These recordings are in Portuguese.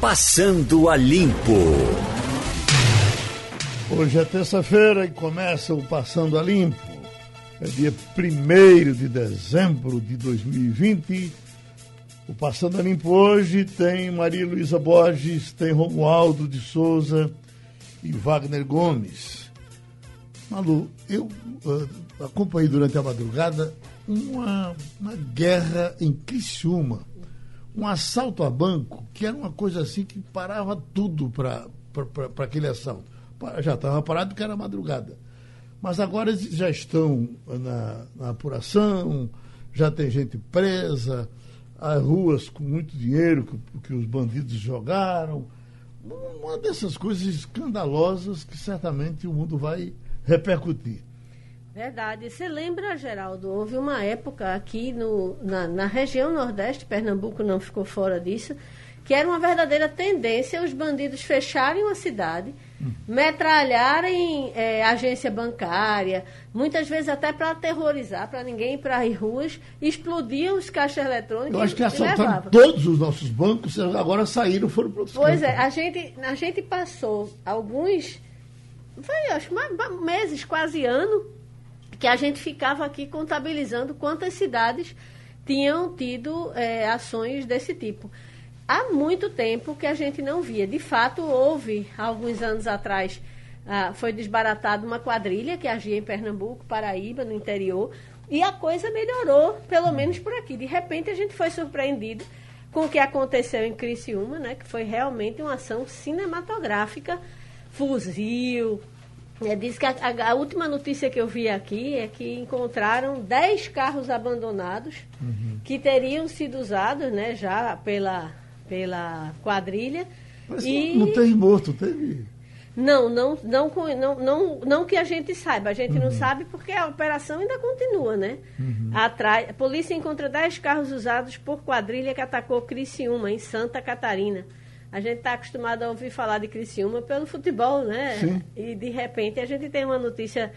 Passando a Limpo. Hoje é terça-feira e começa o Passando a Limpo. É dia 1 de dezembro de 2020. O Passando a Limpo hoje tem Maria Luísa Borges, tem Romualdo de Souza e Wagner Gomes. Malu, eu uh, acompanhei durante a madrugada uma, uma guerra em Criciúma. Um assalto a banco, que era uma coisa assim que parava tudo para aquele assalto. Já estava parado porque era madrugada. Mas agora eles já estão na, na apuração, já tem gente presa, as ruas com muito dinheiro que, que os bandidos jogaram. Uma dessas coisas escandalosas que certamente o mundo vai repercutir. Verdade. Você lembra, Geraldo, houve uma época aqui no, na, na região Nordeste, Pernambuco não ficou fora disso, que era uma verdadeira tendência os bandidos fecharem uma cidade, hum. metralharem é, agência bancária, muitas vezes até para aterrorizar, para ninguém ir para as ruas, explodiam os caixas eletrônicos. Eu acho que assaltaram todos os nossos bancos, agora saíram, foram para outros Pois é, a gente, a gente passou alguns, foi, acho, meses, quase ano, que a gente ficava aqui contabilizando quantas cidades tinham tido é, ações desse tipo. Há muito tempo que a gente não via. De fato, houve, alguns anos atrás, ah, foi desbaratada uma quadrilha que agia em Pernambuco, Paraíba, no interior, e a coisa melhorou, pelo menos por aqui. De repente, a gente foi surpreendido com o que aconteceu em Criciúma, né, que foi realmente uma ação cinematográfica, fuzil, é, diz que a, a, a, última notícia que eu vi aqui é que encontraram 10 carros abandonados uhum. que teriam sido usados né, já pela, pela quadrilha. Mas e... não teve morto, teve. Não, não, não, não, não, não que a gente saiba. A gente uhum. não sabe porque a operação ainda continua, né? Uhum. Atrás, a polícia encontra 10 carros usados por quadrilha que atacou Criciúma, em Santa Catarina a gente está acostumado a ouvir falar de Criciúma pelo futebol, né? Sim. E de repente a gente tem uma notícia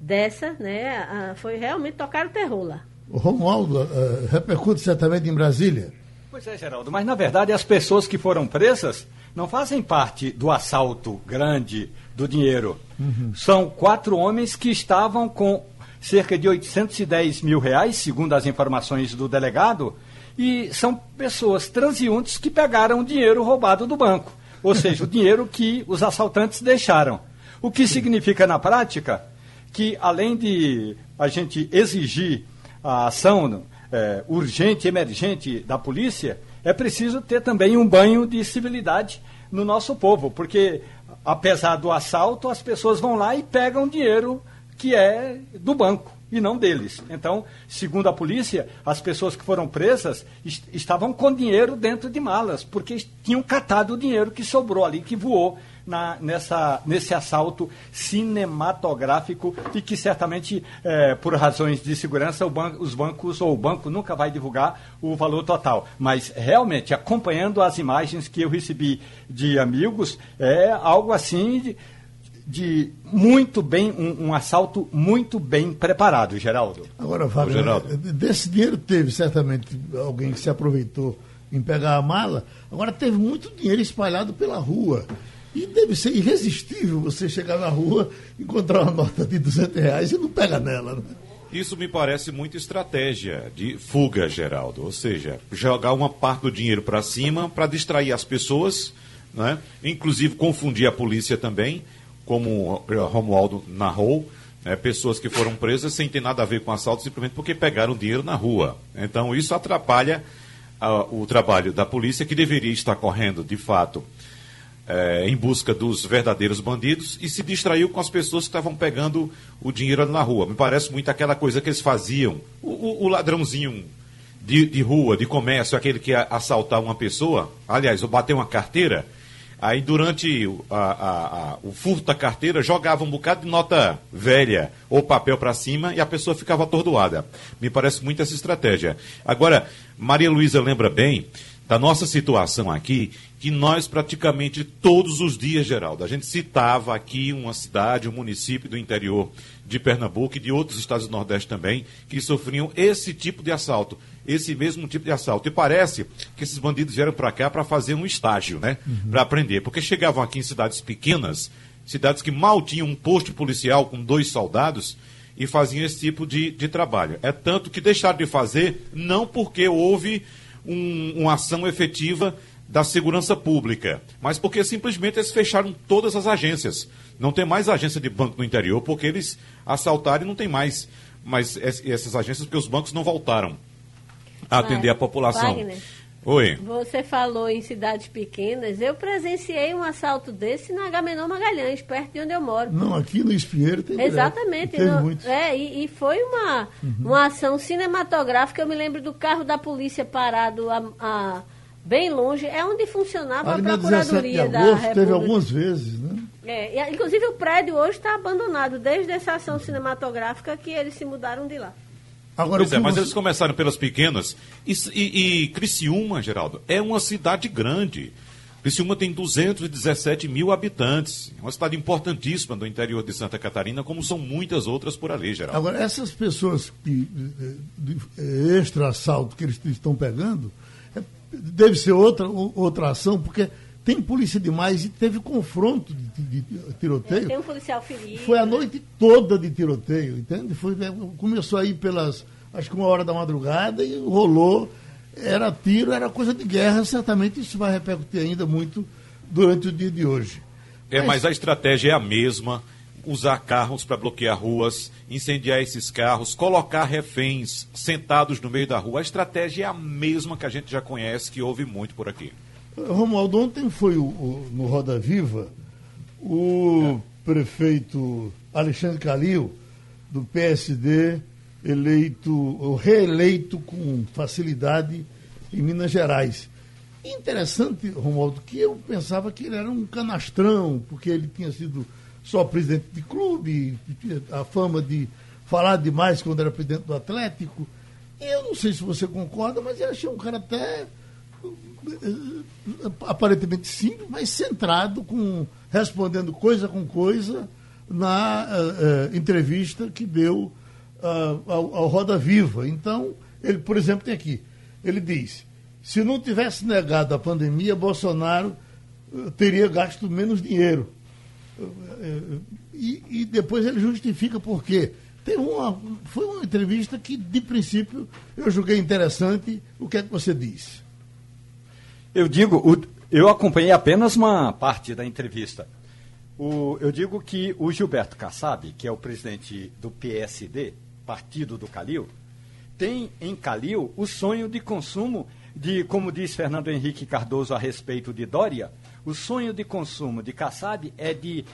dessa, né? Ah, foi realmente tocar o terror lá. O Romualdo, uh, repercute certamente em Brasília. Pois é, Geraldo, mas na verdade as pessoas que foram presas não fazem parte do assalto grande do dinheiro. Uhum. São quatro homens que estavam com cerca de 810 mil reais, segundo as informações do delegado, e são pessoas transeuntes que pegaram o dinheiro roubado do banco, ou seja, o dinheiro que os assaltantes deixaram. O que significa na prática que, além de a gente exigir a ação é, urgente, emergente da polícia, é preciso ter também um banho de civilidade no nosso povo, porque apesar do assalto, as pessoas vão lá e pegam dinheiro que é do banco e não deles. Então, segundo a polícia, as pessoas que foram presas est estavam com dinheiro dentro de malas, porque tinham catado o dinheiro que sobrou ali, que voou na, nessa, nesse assalto cinematográfico e que certamente, é, por razões de segurança, ban os bancos ou o banco nunca vai divulgar o valor total. Mas realmente, acompanhando as imagens que eu recebi de amigos, é algo assim. De, de muito bem, um, um, assalto muito bem preparado, Geraldo. Agora, Fábio, Geraldo. desse dinheiro teve certamente alguém que se aproveitou em pegar a mala, agora teve muito dinheiro espalhado pela rua. E deve ser irresistível você chegar na rua, encontrar uma nota de 200 reais e não pega nela. Né? Isso me parece muito estratégia de fuga, Geraldo. Ou seja, jogar uma parte do dinheiro para cima para distrair as pessoas, né? inclusive confundir a polícia também como Romualdo narrou, né, pessoas que foram presas sem ter nada a ver com assalto, simplesmente porque pegaram dinheiro na rua. Então, isso atrapalha o trabalho da polícia, que deveria estar correndo, de fato, é, em busca dos verdadeiros bandidos, e se distraiu com as pessoas que estavam pegando o dinheiro na rua. Me parece muito aquela coisa que eles faziam. O, o, o ladrãozinho de, de, rua, de comércio, aquele que ia assaltar uma pessoa, aliás, ou bater uma carteira Aí, durante a, a, a, o furto da carteira, jogava um bocado de nota velha ou papel para cima e a pessoa ficava atordoada. Me parece muito essa estratégia. Agora, Maria Luísa lembra bem da nossa situação aqui, que nós praticamente todos os dias, Geraldo, a gente citava aqui uma cidade, um município do interior de Pernambuco e de outros estados do Nordeste também, que sofriam esse tipo de assalto, esse mesmo tipo de assalto. E parece que esses bandidos vieram para cá para fazer um estágio, né? Uhum. Para aprender. Porque chegavam aqui em cidades pequenas, cidades que mal tinham um posto policial com dois soldados, e faziam esse tipo de, de trabalho. É tanto que deixaram de fazer, não porque houve um, uma ação efetiva da segurança pública, mas porque simplesmente eles fecharam todas as agências. Não tem mais agência de banco no interior, porque eles assaltaram e não tem mais, mais essas agências, porque os bancos não voltaram a atender a população. Wagner. Oi. Você falou em cidades pequenas. Eu presenciei um assalto desse na Agamenon Magalhães, perto de onde eu moro. Não, aqui no Espinheiro tem Exatamente. Tem no, muitos. É, e, e, foi uma, uhum. uma ação cinematográfica. Eu me lembro do carro da polícia parado a, a bem longe. É onde funcionava Ali a Procuradoria da República. Teve algumas vezes, né? É, inclusive o prédio hoje está abandonado desde essa ação cinematográfica que eles se mudaram de lá. Agora, pois é, mas você... eles começaram pelas pequenas. E, e, e Criciúma, Geraldo, é uma cidade grande. Criciúma tem 217 mil habitantes. É uma cidade importantíssima do interior de Santa Catarina, como são muitas outras por ali, Geraldo. Agora, essas pessoas que de, de extra assalto que eles estão pegando, deve ser outra, outra ação, porque tem polícia demais e teve confronto de, de, de tiroteio. Tem um policial ferido. Foi a noite toda de tiroteio, entende? Foi, é, começou aí pelas, acho que uma hora da madrugada e rolou. Era tiro, era coisa de guerra, certamente isso vai repercutir ainda muito durante o dia de hoje. É, mas, mas a estratégia é a mesma usar carros para bloquear ruas, incendiar esses carros, colocar reféns sentados no meio da rua. A estratégia é a mesma que a gente já conhece, que houve muito por aqui. Romualdo, ontem foi o, o, no Roda Viva o é. prefeito Alexandre Calil, do PSD, eleito, reeleito com facilidade em Minas Gerais. Interessante, Romualdo, que eu pensava que ele era um canastrão, porque ele tinha sido só presidente de clube, a fama de falar demais quando era presidente do Atlético. Eu não sei se você concorda, mas eu achei um cara até aparentemente simples, mas centrado, com, respondendo coisa com coisa na uh, uh, entrevista que deu uh, ao, ao, Roda Viva. Então, ele, por exemplo, tem aqui, ele diz, se não tivesse negado a pandemia, Bolsonaro teria gasto menos dinheiro. E, e, depois ele justifica por quê. Uma, foi uma entrevista que, de princípio, eu julguei interessante. O que é que você diz? Eu digo, eu acompanhei apenas uma parte da entrevista. O, eu digo que o Gilberto Kassab, que é o presidente do PSD, Partido do Calil, tem em Calil o sonho de consumo de, como diz Fernando Henrique Cardoso a respeito de Dória, o sonho de consumo de Kassab é de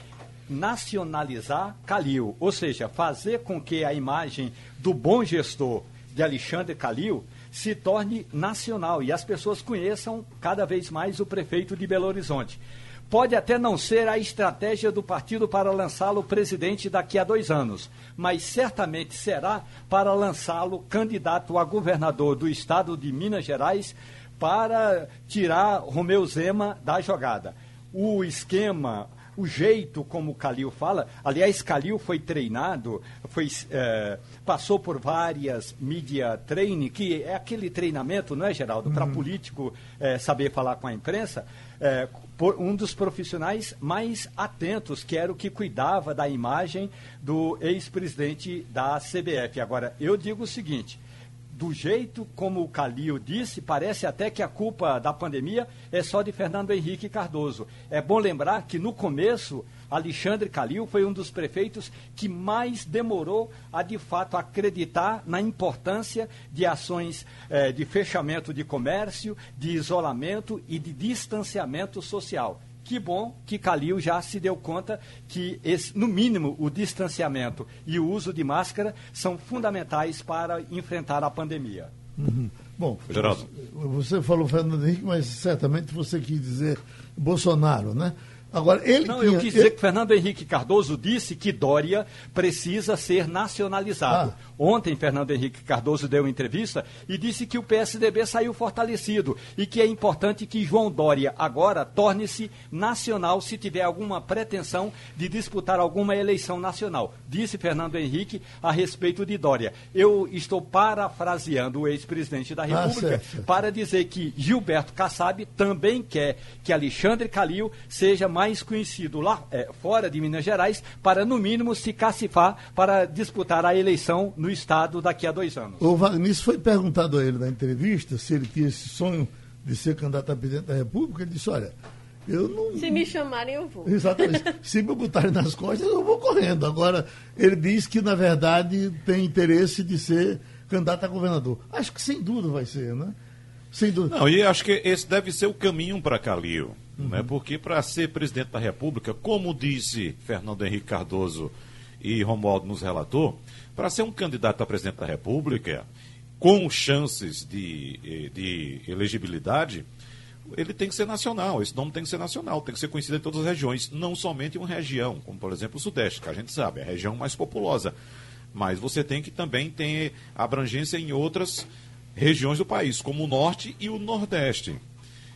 nacionalizar Calil, ou seja, fazer com que a imagem do bom gestor de Alexandre Calil se torne nacional e as pessoas conheçam cada vez mais o prefeito de Belo Horizonte. Pode até não ser a estratégia do partido para lançá-lo presidente daqui a dois anos, mas certamente será para lançá-lo candidato a governador do estado de Minas Gerais para tirar Romeu Zema da jogada. O esquema, o jeito como o Calil fala. Aliás, Calil foi treinado, foi, é, passou por várias media training, que é aquele treinamento, não é, Geraldo, para uhum. político é, saber falar com a imprensa. É, por um dos profissionais mais atentos, que era o que cuidava da imagem do ex-presidente da CBF. Agora, eu digo o seguinte: do jeito como o Calil disse, parece até que a culpa da pandemia é só de Fernando Henrique Cardoso. É bom lembrar que no começo, Alexandre Calil foi um dos prefeitos que mais demorou a de fato acreditar na importância de ações eh, de fechamento de comércio, de isolamento e de distanciamento social. Que bom que Calil já se deu conta que, esse, no mínimo, o distanciamento e o uso de máscara são fundamentais para enfrentar a pandemia. Uhum. Bom, Geraldo. você falou Fernando Henrique, mas certamente você quis dizer Bolsonaro, né? Agora, ele Não, tinha, eu quis dizer que Fernando Henrique Cardoso disse que Dória precisa ser nacionalizado. Ah. Ontem, Fernando Henrique Cardoso deu uma entrevista e disse que o PSDB saiu fortalecido e que é importante que João Dória agora torne-se nacional se tiver alguma pretensão de disputar alguma eleição nacional. Disse Fernando Henrique a respeito de Dória. Eu estou parafraseando o ex-presidente da Ah, República certo. para dizer que Gilberto Kassab também quer que Alexandre Calil seja mais conhecido lá eh, fora de Minas Gerais para, no mínimo, se cacifar para disputar a eleição no Estado daqui a dois anos. O Wagner, foi perguntado a ele na entrevista se ele tinha esse sonho de ser candidato a presidente da República. Ele disse: Olha, eu não. Se me chamarem, eu vou. Exatamente. Se me botarem nas costas, eu vou correndo. Agora, ele diz que, na verdade, tem interesse de ser candidato a governador. Acho que sem dúvida vai ser, né? Sem dúvida. Não, e acho que esse deve ser o caminho para Calil. Né? Porque para ser presidente da República, como disse Fernando Henrique Cardoso e Romualdo nos relatou, para ser um candidato a presidente da República, com chances de, eh, de elegibilidade, ele tem que ser nacional. Esse nome tem que ser nacional, tem que ser conhecido em todas as regiões, não somente em uma região, como por exemplo o Sudeste, que a gente sabe, é a região mais populosa. Mas você tem que também ter abrangência em outras regiões do país, como o Norte e o Nordeste.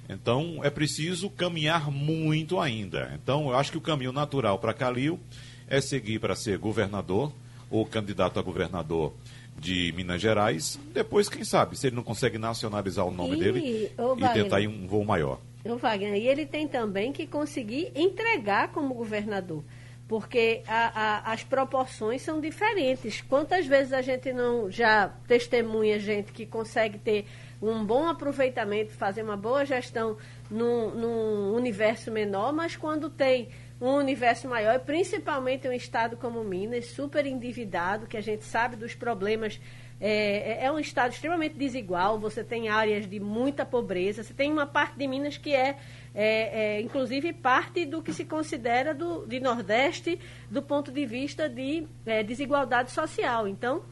Então é preciso caminhar muito ainda. Então eu acho que o caminho natural para Calil é seguir para ser governador ou candidato a governador de Minas Gerais. Depois, quem sabe, se ele não consegue nacionalizar o nome E, dele e tentar ir um voo maior. O Wagner, e ele tem também que conseguir entregar como governador, porque a- a- as proporções são diferentes. Quantas vezes a gente não já testemunha gente que consegue ter um bom aproveitamento, fazer uma boa gestão num, num universo menor, mas quando tem um universo maior, principalmente um estado como Minas, super endividado, que a gente sabe dos problemas é, é- é um estado extremamente desigual. Você tem áreas de muita pobreza. Você tem uma parte de Minas que é, é- é, inclusive, parte do que se considera do, de Nordeste do ponto de vista de é, desigualdade social. Então,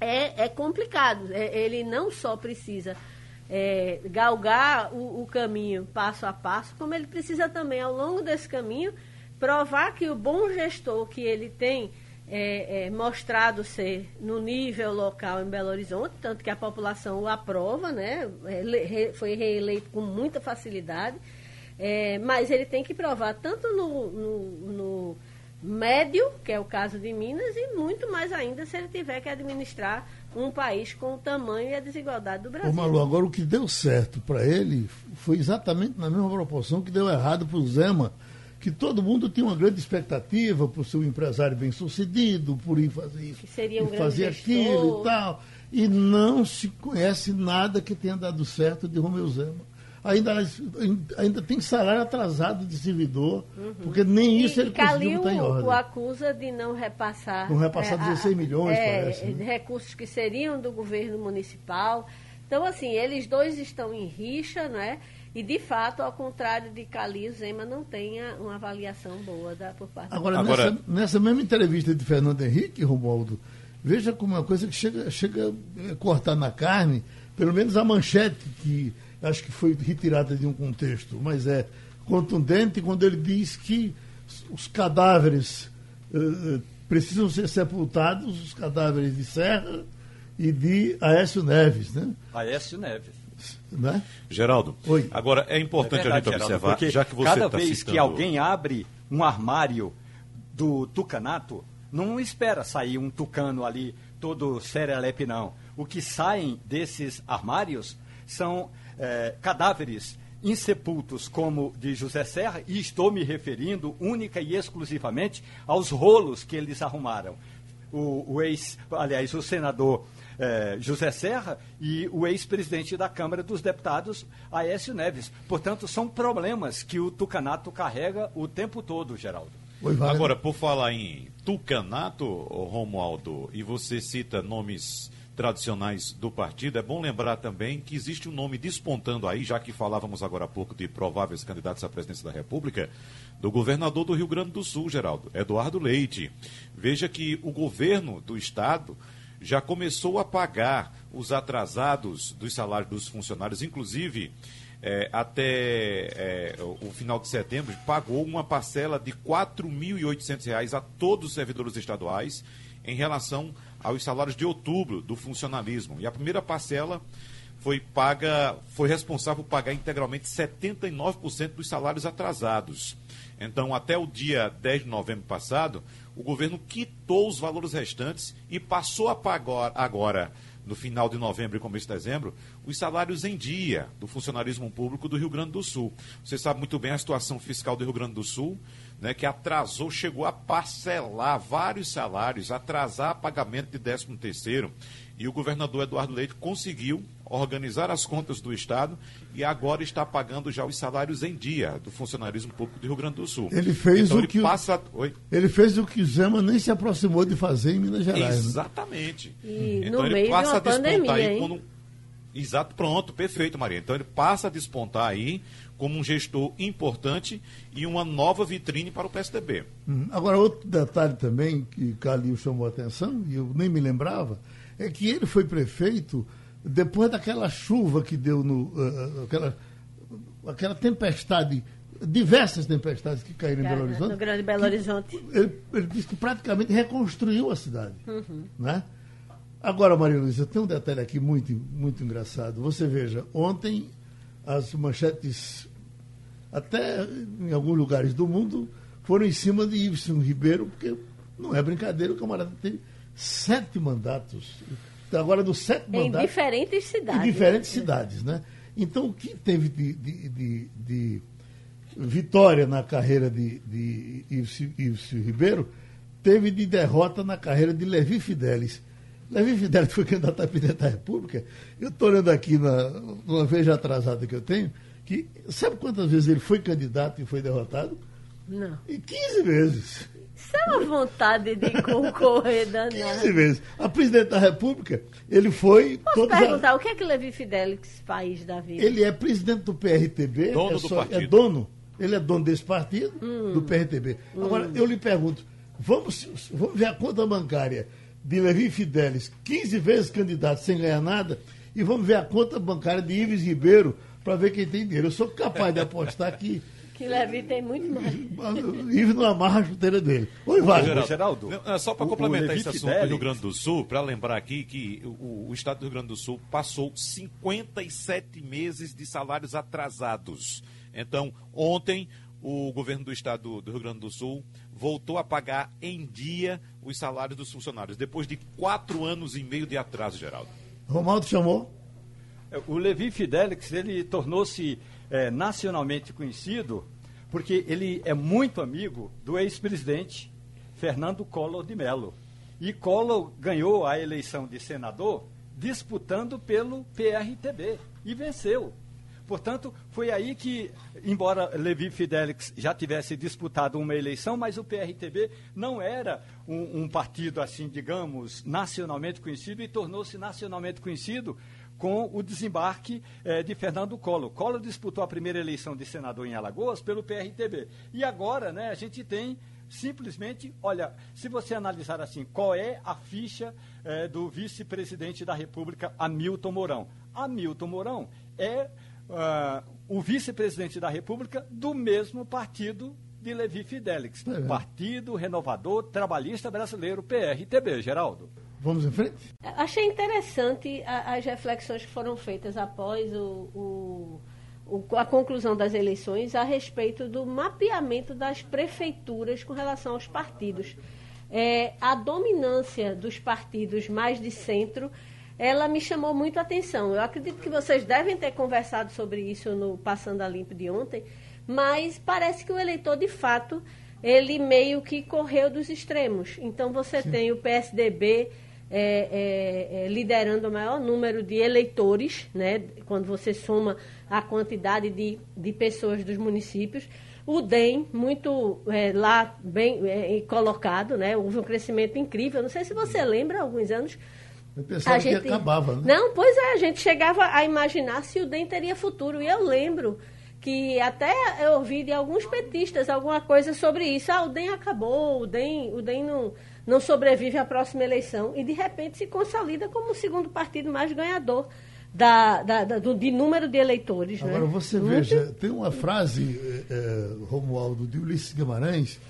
é, é complicado. Ele não só precisa é, galgar o, o caminho passo a passo, como ele precisa também, ao longo desse caminho, provar que o bom gestor que ele tem é, é, mostrado ser no nível local em Belo Horizonte, tanto que a população o aprova, né? É, foi reeleito com muita facilidade, é, mas ele tem que provar tanto no, no- no médio, que é o caso de Minas, e muito mais ainda se ele tiver que administrar um país com o tamanho e a desigualdade do Ô, Brasil. Malu, agora o que deu certo para ele foi exatamente na mesma proporção que deu errado para o Zema, que todo mundo tinha uma grande expectativa por ser um empresário bem sucedido, por ir fazer isso, um e fazer aquilo e tal. E não se conhece nada que tenha dado certo de Romeu Zema. Ainda, ainda tem salário atrasado de servidor, porque nem isso ele conseguiu botar em ordem. o acusa de não repassar. Não repassar a- 16 milhões, é, parece, né? Recursos que seriam do governo municipal. Então, assim, eles dois estão em rixa, né? E, de fato, ao contrário de Calil, Zema não tenha uma avaliação boa da, por parte Agora, Agora- Nessa, nessa mesma entrevista de Fernando Henrique, Romualdo, veja como é uma coisa que chega, chega a cortar na carne, pelo menos a manchete, que acho que foi retirada de um contexto, mas é contundente quando ele diz que os cadáveres eh, eh, precisam ser sepultados, os cadáveres de Serra e de Aécio Neves, né? Aécio Neves. Né? Geraldo, Oi. agora é importante É verdade, a gente Geraldo, observar, porque já que você cada está vez citando... que alguém abre um armário do tucanato, não espera sair um tucano ali todo serelepe, não. O que saem desses armários são eh, cadáveres insepultos como de José Serra, e estou me referindo única e exclusivamente aos rolos que eles arrumaram. O, o ex, aliás, o senador eh, José Serra e o ex-presidente da Câmara dos Deputados, Aécio Neves. Portanto, são problemas que o Tucanato carrega o tempo todo, Geraldo. Oi, Wagner. Agora, por falar em tucanato, Romualdo, e você cita nomes tradicionais do partido, é bom lembrar também que existe um nome despontando aí, já que falávamos agora há pouco de prováveis candidatos à presidência da República, do governador do Rio Grande do Sul, Geraldo, Eduardo Leite. Veja que o governo do estado já começou a pagar os atrasados dos salários dos funcionários, inclusive é, até é, o final de setembro, pagou uma parcela de R$ 4.800 a todos os servidores estaduais em relação aos salários de outubro do funcionalismo. E a primeira parcela foi paga, foi responsável por pagar integralmente 79% dos salários atrasados. Então, até o dia 10 de novembro passado, o governo quitou os valores restantes e passou a pagar agora no final de novembro e começo de dezembro, os salários em dia do funcionarismo público do Rio Grande do Sul. Você sabe muito bem a situação fiscal do Rio Grande do Sul, né, que atrasou, chegou a parcelar vários salários, atrasar pagamento de 13 terceiro, e o governador Eduardo Leite conseguiu organizar as contas do Estado e agora está pagando já os salários em dia do funcionarismo público do Rio Grande do Sul. Ele fez então, o ele que passa... Oi? ele fez o que Zema nem se aproximou de fazer em Minas Gerais. Né? Exatamente. Né? E então ele passa a despontar pandemia, aí quando... Exato, pronto, perfeito, Maria. Então ele passa a despontar aí como um gestor importante e uma nova vitrine para o PSDB. Hum. Agora, outro detalhe também que Calil chamou a atenção, e eu nem me lembrava, é que ele foi prefeito depois daquela chuva que deu no. Uh, aquela, aquela tempestade, diversas tempestades que caíram em Belo Horizonte. No Grande Belo Horizonte. Ele, ele, disse que praticamente reconstruiu a cidade. Uhum. Né? Agora, Maria Luísa, tem um detalhe aqui muito, muito engraçado. Você veja, ontem as manchetes, até em alguns lugares do mundo, foram em cima de Iveson Ribeiro, porque não é brincadeira, o camarada teve sete mandatos agora dos sete em mandatos. Em diferentes cidades. Em diferentes né? cidades, né? Então, o que teve de, de, de, de vitória na carreira de, de Ives Ribeiro, teve de derrota na carreira de Levi Fidelis. Levi Fidelis foi candidato a presidente da República. Eu estou olhando aqui na, numa veja atrasada que eu tenho, que sabe quantas vezes ele foi candidato e foi derrotado? Não. E 15 vezes. Isso é uma vontade de concorrer danada. 15 vezes. A presidente da República, ele foi. Posso perguntar, a... o que é que Levi Fidelix faz da vida? Ele é presidente do PRTB. Dono é do partido. É dono. Ele é dono desse partido, hum. do PRTB. Agora, hum. eu lhe pergunto, vamos, vamos ver a conta bancária de Levi Fidelis, 15 vezes candidato sem ganhar nada, e vamos ver a conta bancária de Ives Ribeiro para ver quem tem dinheiro. Eu sou capaz de apostar que que Levi tem muito mais. Ives não amarra a chuteira dele. Oi, Wagner. Geraldo. Não, é só para complementar esse assunto Fidelis. do Rio Grande do Sul, para lembrar aqui que o, o, Estado do Rio Grande do Sul passou 57 meses de salários atrasados. Então, ontem, o governo do Estado do Rio Grande do Sul voltou a pagar em dia os salários dos funcionários, depois de quatro anos e meio de atraso, Geraldo. Romaldo chamou? É, o Levi Fidelix, ele tornou-se é, nacionalmente conhecido porque ele é muito amigo do ex-presidente Fernando Collor de Mello. E Collor ganhou a eleição de senador disputando pelo PRTB e venceu. Portanto, foi aí que, embora Levi Fidelix já tivesse disputado uma eleição, mas o PRTB não era um, um partido, assim, digamos, nacionalmente conhecido e tornou-se nacionalmente conhecido com o desembarque eh, de Fernando Collor. Collor disputou a primeira eleição de senador em Alagoas pelo PRTB. E agora, né, a gente tem simplesmente, olha, se você analisar assim, qual é a ficha eh, do vice-presidente da República, Hamilton Mourão? Hamilton Mourão é uh, o vice-presidente da República do mesmo partido de Levi Fidelix, é. Partido Renovador Trabalhista Brasileiro, PRTB, Geraldo. Vamos em frente? Achei interessante as reflexões que foram feitas após o, o, a conclusão das eleições a respeito do mapeamento das prefeituras com relação aos partidos. É, a dominância dos partidos mais de centro, ela me chamou muito a atenção. Eu acredito que vocês devem ter conversado sobre isso no Passando a Limpo de ontem, mas parece que o eleitor, de fato, ele meio que correu dos extremos. Então você Sim. tem o PSDB é, é, é, liderando o maior número de eleitores, né, quando você soma a quantidade de, de pessoas dos municípios. O DEM, muito é, lá bem é, colocado, né, houve um crescimento incrível. Não sei se você lembra, alguns anos. Eu pensava a gente... que acabava, né? Não, pois é, a gente chegava a imaginar se o DEM teria futuro. E eu lembro que até eu ouvi de alguns petistas alguma coisa sobre isso. Ah, o DEM acabou, o DEM, o DEM não não sobrevive à próxima eleição e, de repente, se consolida como o segundo partido mais ganhador da, da, da- do, de número de eleitores. Agora né? você Muito- veja, tem uma frase, eh, eh, Romualdo, de Ulisses Guimarães,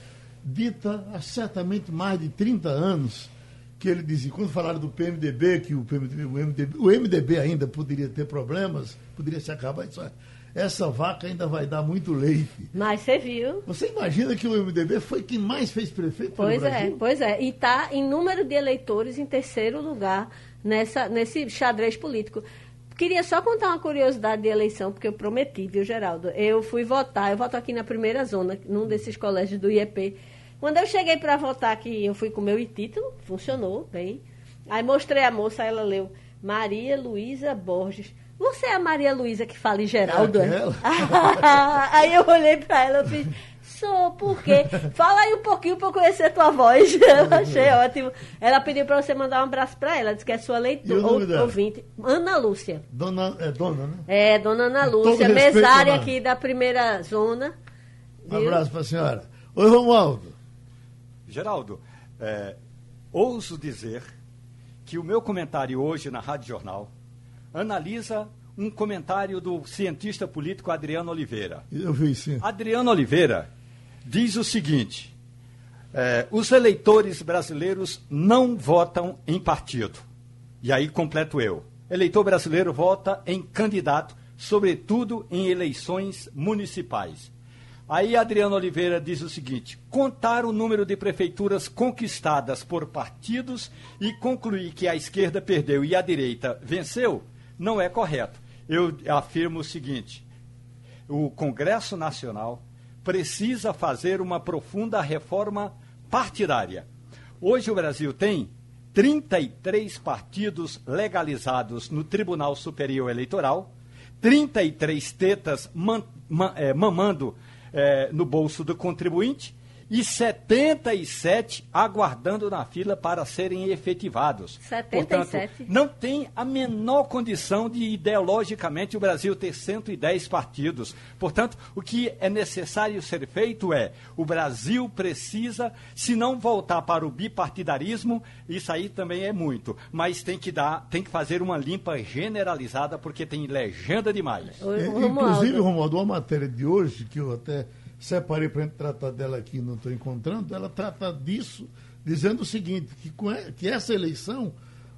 dita há certamente mais de 30 anos, que ele dizia, quando falaram do PMDB, que o PMDB, o MDB, o MDB ainda poderia ter problemas, poderia se acabar, isso, é, essa vaca ainda vai dar muito leite. Mas você viu. Você imagina que o MDB foi quem mais fez prefeito Pois no é, Brasil? pois é. E está em número de eleitores em terceiro lugar nessa, nesse xadrez político. Queria só contar uma curiosidade de eleição, porque eu prometi, viu, Geraldo? Eu fui votar, eu voto aqui na primeira zona, num desses colégios do IEP. Quando eu cheguei para votar aqui, eu fui com o meu título, funcionou bem. Aí mostrei a moça, ela leu Maria Luísa Borges. Você é a Maria Luísa que fala em Geraldo, É é? aquela? Aí eu olhei para ela e fiz, sou, por quê? Fala aí um pouquinho para eu conhecer tua voz. Eu achei ótimo. Ela pediu para você mandar um abraço para ela, disse que é sua leitura, ou, ouvinte. Ana Lúcia. Dona, é dona, né? É, dona Ana Lúcia, respeito, mesária aqui da primeira zona. Um viu? abraço para a senhora. Oi, Romualdo. Geraldo, é, ouso dizer que o meu comentário hoje na Rádio Jornal analisa um comentário do cientista político Adriano Oliveira. Eu vi sim. Adriano Oliveira diz o seguinte: é, os eleitores brasileiros não votam em partido. E aí completo eu. Eleitor brasileiro vota em candidato, sobretudo em eleições municipais. Aí Adriano Oliveira diz o seguinte: contar o número de prefeituras conquistadas por partidos e concluir que a esquerda perdeu e a direita venceu não é correto. Eu afirmo o seguinte: o Congresso Nacional precisa fazer uma profunda reforma partidária. Hoje o Brasil tem 33 partidos legalizados no Tribunal Superior Eleitoral, 33 tetas man- ma- eh, mamando eh, no bolso do contribuinte e 77 aguardando na fila para serem efetivados. 77? Portanto, não tem a menor condição de, ideologicamente, o Brasil ter 110 partidos. Portanto, o que é necessário ser feito é: o Brasil precisa, se não voltar para o bipartidarismo, isso aí também é muito, mas tem que dar, tem que fazer uma limpa generalizada, porque tem legenda demais. É. Inclusive, Romualdo, uma matéria de hoje, que eu até separei para tratar dela aqui e não estou encontrando, ela trata disso, dizendo o seguinte, que, com que essa eleição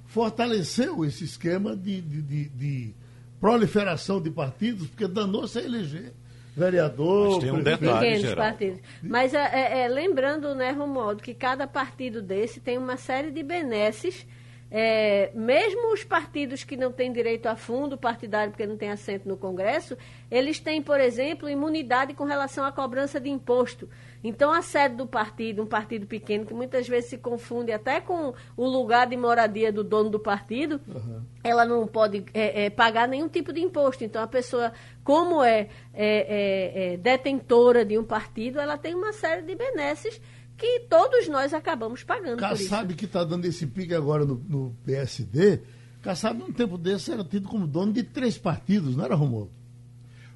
fortaleceu esse esquema de, de, de- de proliferação de partidos, porque danou-se a eleger vereador, Mas tem um prefeito. detalhe, pequenos Geraldo. partidos. Mas é, é, é, lembrando, né, Romualdo, que cada partido desse tem uma série de benesses. É, mesmo os partidos que não têm direito a fundo partidário, porque não tem assento no Congresso, eles têm, por exemplo, imunidade com relação à cobrança de imposto. Então, a sede do partido, um partido pequeno, que muitas vezes se confunde até com o lugar de moradia do dono do partido, ela não pode é, é, pagar nenhum tipo de imposto. Então, a pessoa, como é, é, é, é, detentora de um partido, ela tem uma série de benesses que todos nós acabamos pagando. Kassab, que está dando esse pique agora no, no PSD, Kassab, num tempo desse, era tido como dono de três partidos, não era, Romualdo?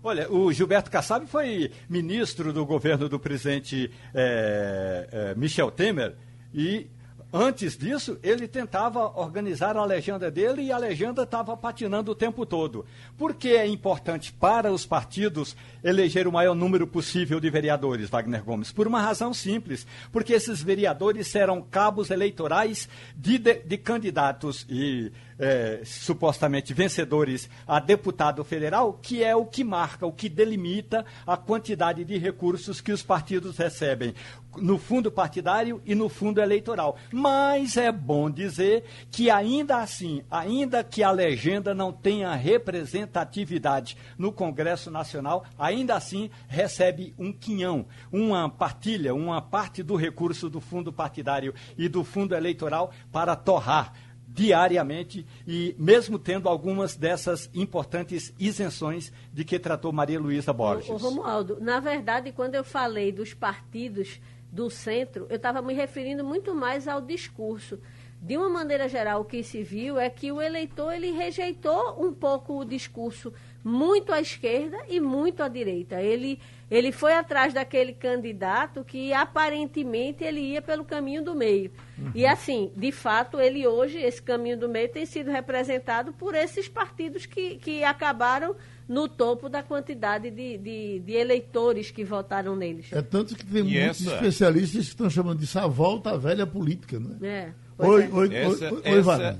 Olha, o Gilberto Kassab foi ministro do governo do presidente eh, eh, Michel Temer e antes disso ele tentava organizar a legenda dele e a legenda estava patinando o tempo todo. Por que é importante para os partidos eleger o maior número possível de vereadores, Wagner Gomes? Por uma razão simples, porque esses vereadores serão cabos eleitorais de, de, de candidatos e eh, supostamente vencedores a deputado federal, que é o que marca, o que delimita a quantidade de recursos que os partidos recebem no fundo partidário e no fundo eleitoral. Mas é bom dizer que ainda assim, ainda que a legenda não tenha representatividade no Congresso Nacional, ainda assim recebe um quinhão, uma partilha, uma parte do recurso do fundo partidário e do fundo eleitoral para torrar diariamente e mesmo tendo algumas dessas importantes isenções de que tratou Maria Luísa Borges. Ô, ô, Romualdo, na verdade, quando eu falei dos partidos do centro, eu estava me referindo muito mais ao discurso. De uma maneira geral, o que se viu é que o eleitor ele rejeitou um pouco o discurso muito à esquerda e muito à direita. Ele, ele foi atrás daquele candidato que aparentemente ele ia pelo caminho do meio. Uhum. E assim, de fato, ele hoje, esse caminho do meio tem sido representado por esses partidos que, que acabaram no topo da quantidade de, de, de, eleitores que votaram neles. É tanto que tem e muitos essa... especialistas que estão chamando disso a volta à velha política, né? É. Oi, é. oi, essa, oi, oi, essa,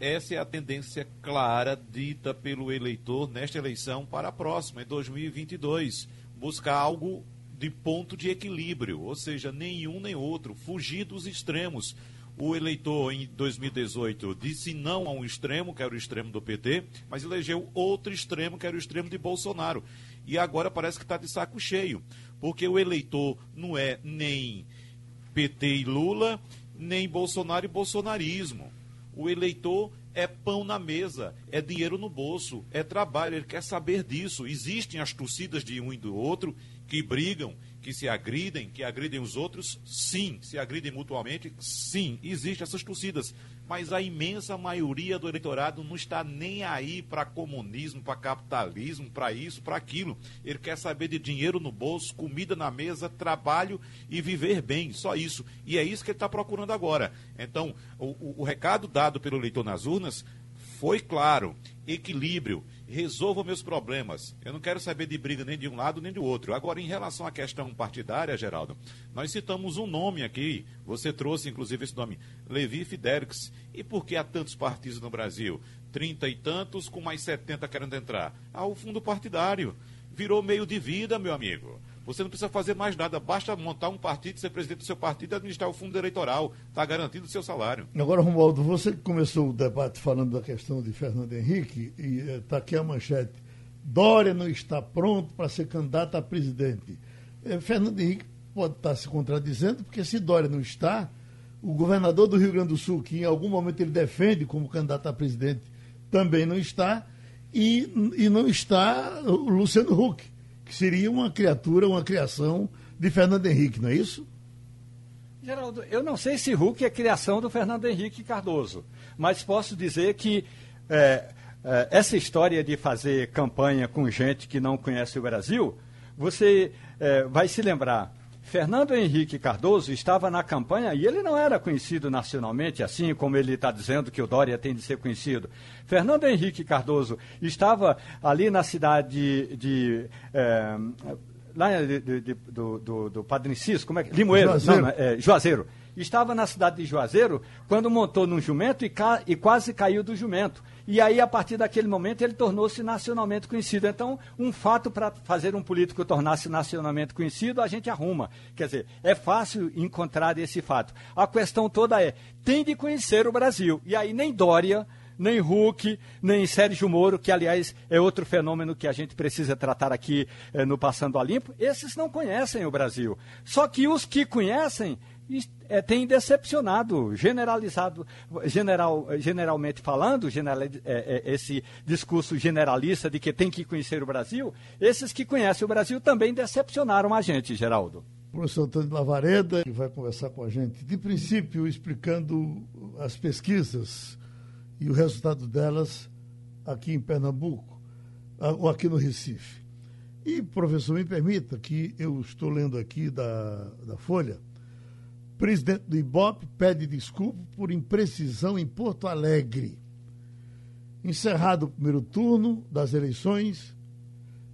essa é a tendência clara dita pelo eleitor nesta eleição para a próxima, em 2022. Buscar algo de ponto de equilíbrio, ou seja, nenhum nem outro, fugir dos extremos. O eleitor em 2018 disse não a um extremo, que era o extremo do PT, mas elegeu outro extremo, que era o extremo de Bolsonaro. E agora parece que está de saco cheio, porque o eleitor não é nem PT e Lula, nem Bolsonaro e bolsonarismo. O eleitor é pão na mesa, é dinheiro no bolso, é trabalho, ele quer saber disso. Existem as torcidas de um e do outro que brigam, que se agridem, que agridem os outros, sim. Se agridem mutuamente, sim. Existem essas torcidas. Mas a imensa maioria do eleitorado não está nem aí para comunismo, para capitalismo, para isso, para aquilo. Ele quer saber de dinheiro no bolso, comida na mesa, trabalho e viver bem. Só isso. E é isso que ele está procurando agora. Então, o, o, o recado dado pelo eleitor nas urnas foi claro: equilíbrio resolva meus problemas. Eu não quero saber de briga nem de um lado nem do outro. Agora, em relação à questão partidária, Geraldo, nós citamos um nome aqui, você trouxe inclusive esse nome, Levi Fidelix. E por que há tantos partidos no Brasil? Trinta e tantos, com mais setenta querendo entrar. Ah, o fundo partidário. Virou meio de vida, meu amigo. Você não precisa fazer mais nada, basta montar um partido, ser presidente do seu partido e administrar o fundo eleitoral. Está garantido o seu salário. Agora, Romualdo, você começou o debate falando da questão de Fernando Henrique, e está eh, aqui a manchete. Dória não está pronto para ser candidato a presidente. Eh, Fernando Henrique pode estar se contradizendo, porque se Dória não está, o governador do Rio Grande do Sul, que em algum momento ele defende como candidato a presidente, também não está, e, e não está o Luciano Huck que seria uma criatura, uma criação de Fernando Henrique, não é isso? Geraldo, eu não sei se Hulk é criação do Fernando Henrique Cardoso, mas posso dizer que é, é, essa história de fazer campanha com gente que não conhece o Brasil, você é, vai se lembrar Fernando Henrique Cardoso estava na campanha e ele não era conhecido nacionalmente, assim como ele está dizendo que o Dória tem de ser conhecido. Fernando Henrique Cardoso estava ali na cidade de. É, lá de, de, do, do, do Padre Cis, como é que. Limoeiro, Juazeiro. Não, é, Juazeiro. Estava na cidade de Juazeiro quando montou num jumento e, ca, e quase caiu do jumento. E aí, a partir daquele momento, ele tornou-se nacionalmente conhecido. Então, um fato para fazer um político tornar-se nacionalmente conhecido, a gente arruma. Quer dizer, é fácil encontrar esse fato. A questão toda é: tem de conhecer o Brasil. E aí, nem Dória nem Hulk, nem Sérgio Moro, que aliás é outro fenômeno que a gente precisa tratar aqui eh, no Passando a Limpo, esses não conhecem o Brasil. Só que os que conhecem é, tem decepcionado, generalizado, general, generalmente falando, general, é, é, esse discurso generalista de que tem que conhecer o Brasil, esses que conhecem o Brasil também decepcionaram a gente, Geraldo. O professor Antônio Lavareda vai conversar com a gente, de princípio, explicando as pesquisas e o resultado delas aqui em Pernambuco, ou aqui no Recife. E, professor, me permita que eu estou lendo aqui da, da Folha Presidente do Ibope pede desculpa por imprecisão em Porto Alegre. Encerrado o primeiro turno das eleições,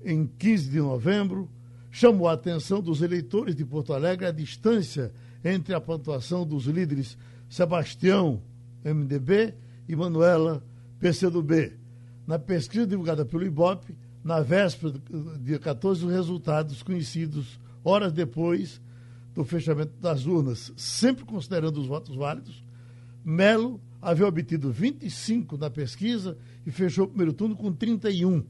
em 15 de novembro, chamou a atenção dos eleitores de Porto Alegre a distância entre a pontuação dos líderes Sebastião, MDB, e Manuela, PCdoB. Na pesquisa divulgada pelo Ibope, na véspera dia 14, os resultados conhecidos horas depois do fechamento das urnas, sempre considerando os votos válidos, Melo havia obtido 25 na pesquisa e fechou o primeiro turno com 31.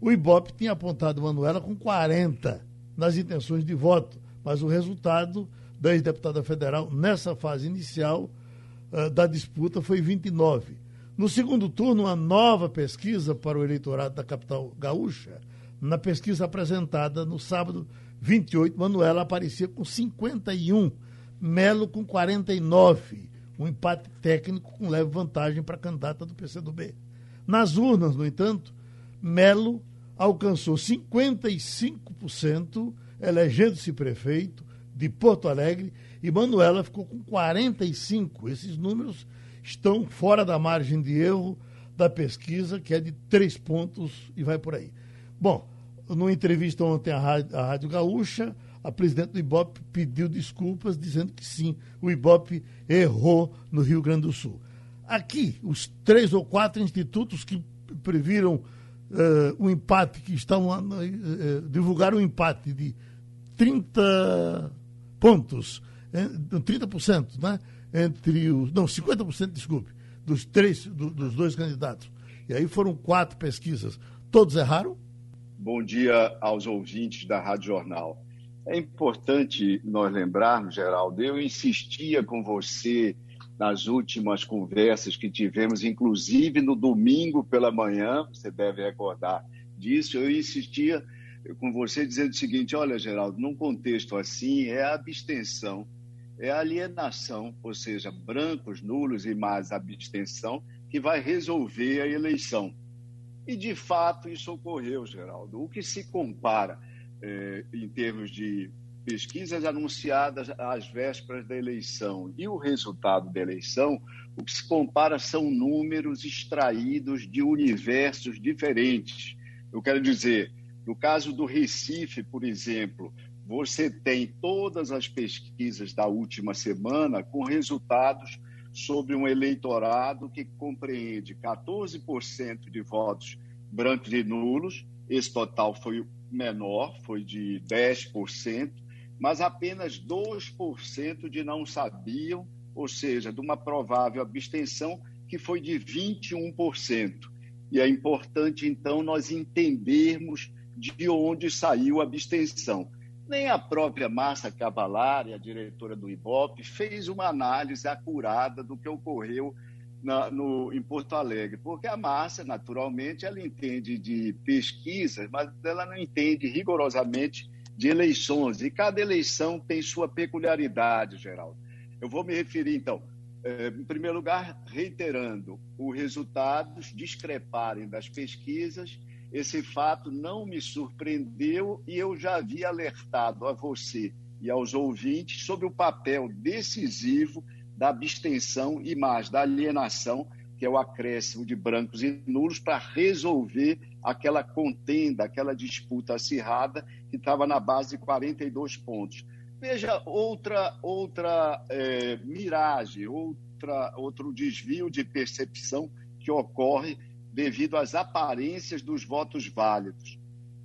O Ibope tinha apontado Manuela com 40 nas intenções de voto, mas o resultado da ex-deputada federal nessa fase inicial uh, da disputa foi 29. No segundo turno, uma nova pesquisa para o eleitorado da capital gaúcha, na pesquisa apresentada no sábado 28, Manuela aparecia com 51, Melo com 49. Um empate técnico com leve vantagem para a candidata do PCdoB. Nas urnas, no entanto, Melo alcançou 55%, elegendo-se prefeito de Porto Alegre, e Manuela ficou com 45%. Esses números estão fora da margem de erro da pesquisa, que é de três pontos e vai por aí. Bom, numa entrevista ontem à Rádio, à Rádio Gaúcha, a presidente do Ibope pediu desculpas, dizendo que sim, o Ibope errou no Rio Grande do Sul. Aqui, os três ou quatro institutos que previram uh, o empate, que estão uh, uh, divulgaram um empate de 30 pontos, eh, 30%, né? Entre os. Não, 50%, desculpe, dos três, do, dos dois candidatos. E aí foram quatro pesquisas. Todos erraram? Bom dia aos ouvintes da Rádio Jornal. É importante nós lembrarmos, Geraldo, eu insistia com você nas últimas conversas que tivemos, inclusive no domingo pela manhã, você deve recordar disso, eu insistia com você dizendo o seguinte: olha, Geraldo, num contexto assim, é a abstenção, é a alienação, ou seja, brancos, nulos e mais abstenção, que vai resolver a eleição. E, de fato, isso ocorreu, Geraldo. O que se compara eh, em termos de pesquisas anunciadas às vésperas da eleição e o resultado da eleição, o que se compara são números extraídos de universos diferentes. Eu quero dizer, no caso do Recife, por exemplo, você tem todas as pesquisas da última semana com resultados sobre um eleitorado que compreende 14% de votos brancos e nulos, esse total foi menor, foi de 10%, mas apenas 2% de não sabiam, ou seja, de uma provável abstenção que foi de 21%. E é importante, então, nós entendermos de onde saiu a abstenção. Nem a própria Márcia Cavalari, a diretora do IBOP, fez uma análise acurada do que ocorreu na, no, em Porto Alegre, porque a Márcia, naturalmente, ela entende de pesquisas, mas ela não entende rigorosamente de eleições, e cada eleição tem sua peculiaridade, Geraldo. Eu vou me referir, então, eh, em primeiro lugar, reiterando, os resultados discreparem das pesquisas, esse fato não me surpreendeu e eu já havia alertado a você e aos ouvintes sobre o papel decisivo da abstenção e mais da alienação, que é o acréscimo de brancos e nulos, para resolver aquela contenda, aquela disputa acirrada que estava na base de 42 pontos. Veja outra, outra é, miragem, outra, outro desvio de percepção que ocorre devido às aparências dos votos válidos.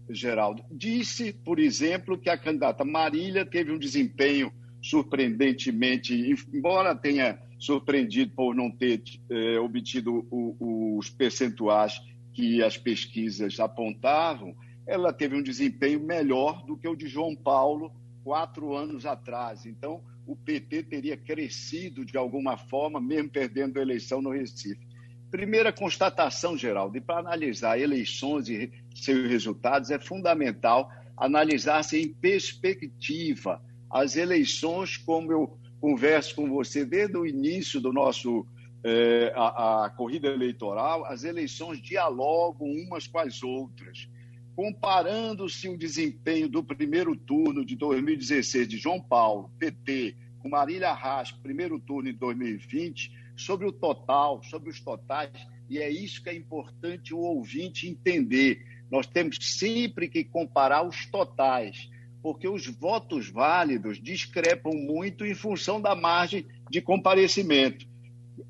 Geraldo disse, por exemplo, que a candidata Marília teve um desempenho surpreendentemente, embora tenha surpreendido por não ter eh, obtido o, os percentuais que as pesquisas apontavam, ela teve um desempenho melhor do que o de João Paulo quatro anos atrás. Então, o PT teria crescido de alguma forma, mesmo perdendo a eleição no Recife. Primeira constatação, Geraldo, e para analisar eleições e seus resultados, é fundamental analisar-se em perspectiva as eleições, como eu converso com você desde o início do nosso é, a, a, corrida eleitoral, as eleições dialogam umas com as outras. Comparando-se o desempenho do primeiro turno de 2016 de João Paulo, PT, com Marília Arras, primeiro turno em 2020, sobre o total, sobre os totais, e é isso que é importante o ouvinte entender. Nós temos sempre que comparar os totais porque os votos válidos discrepam muito em função da margem de comparecimento.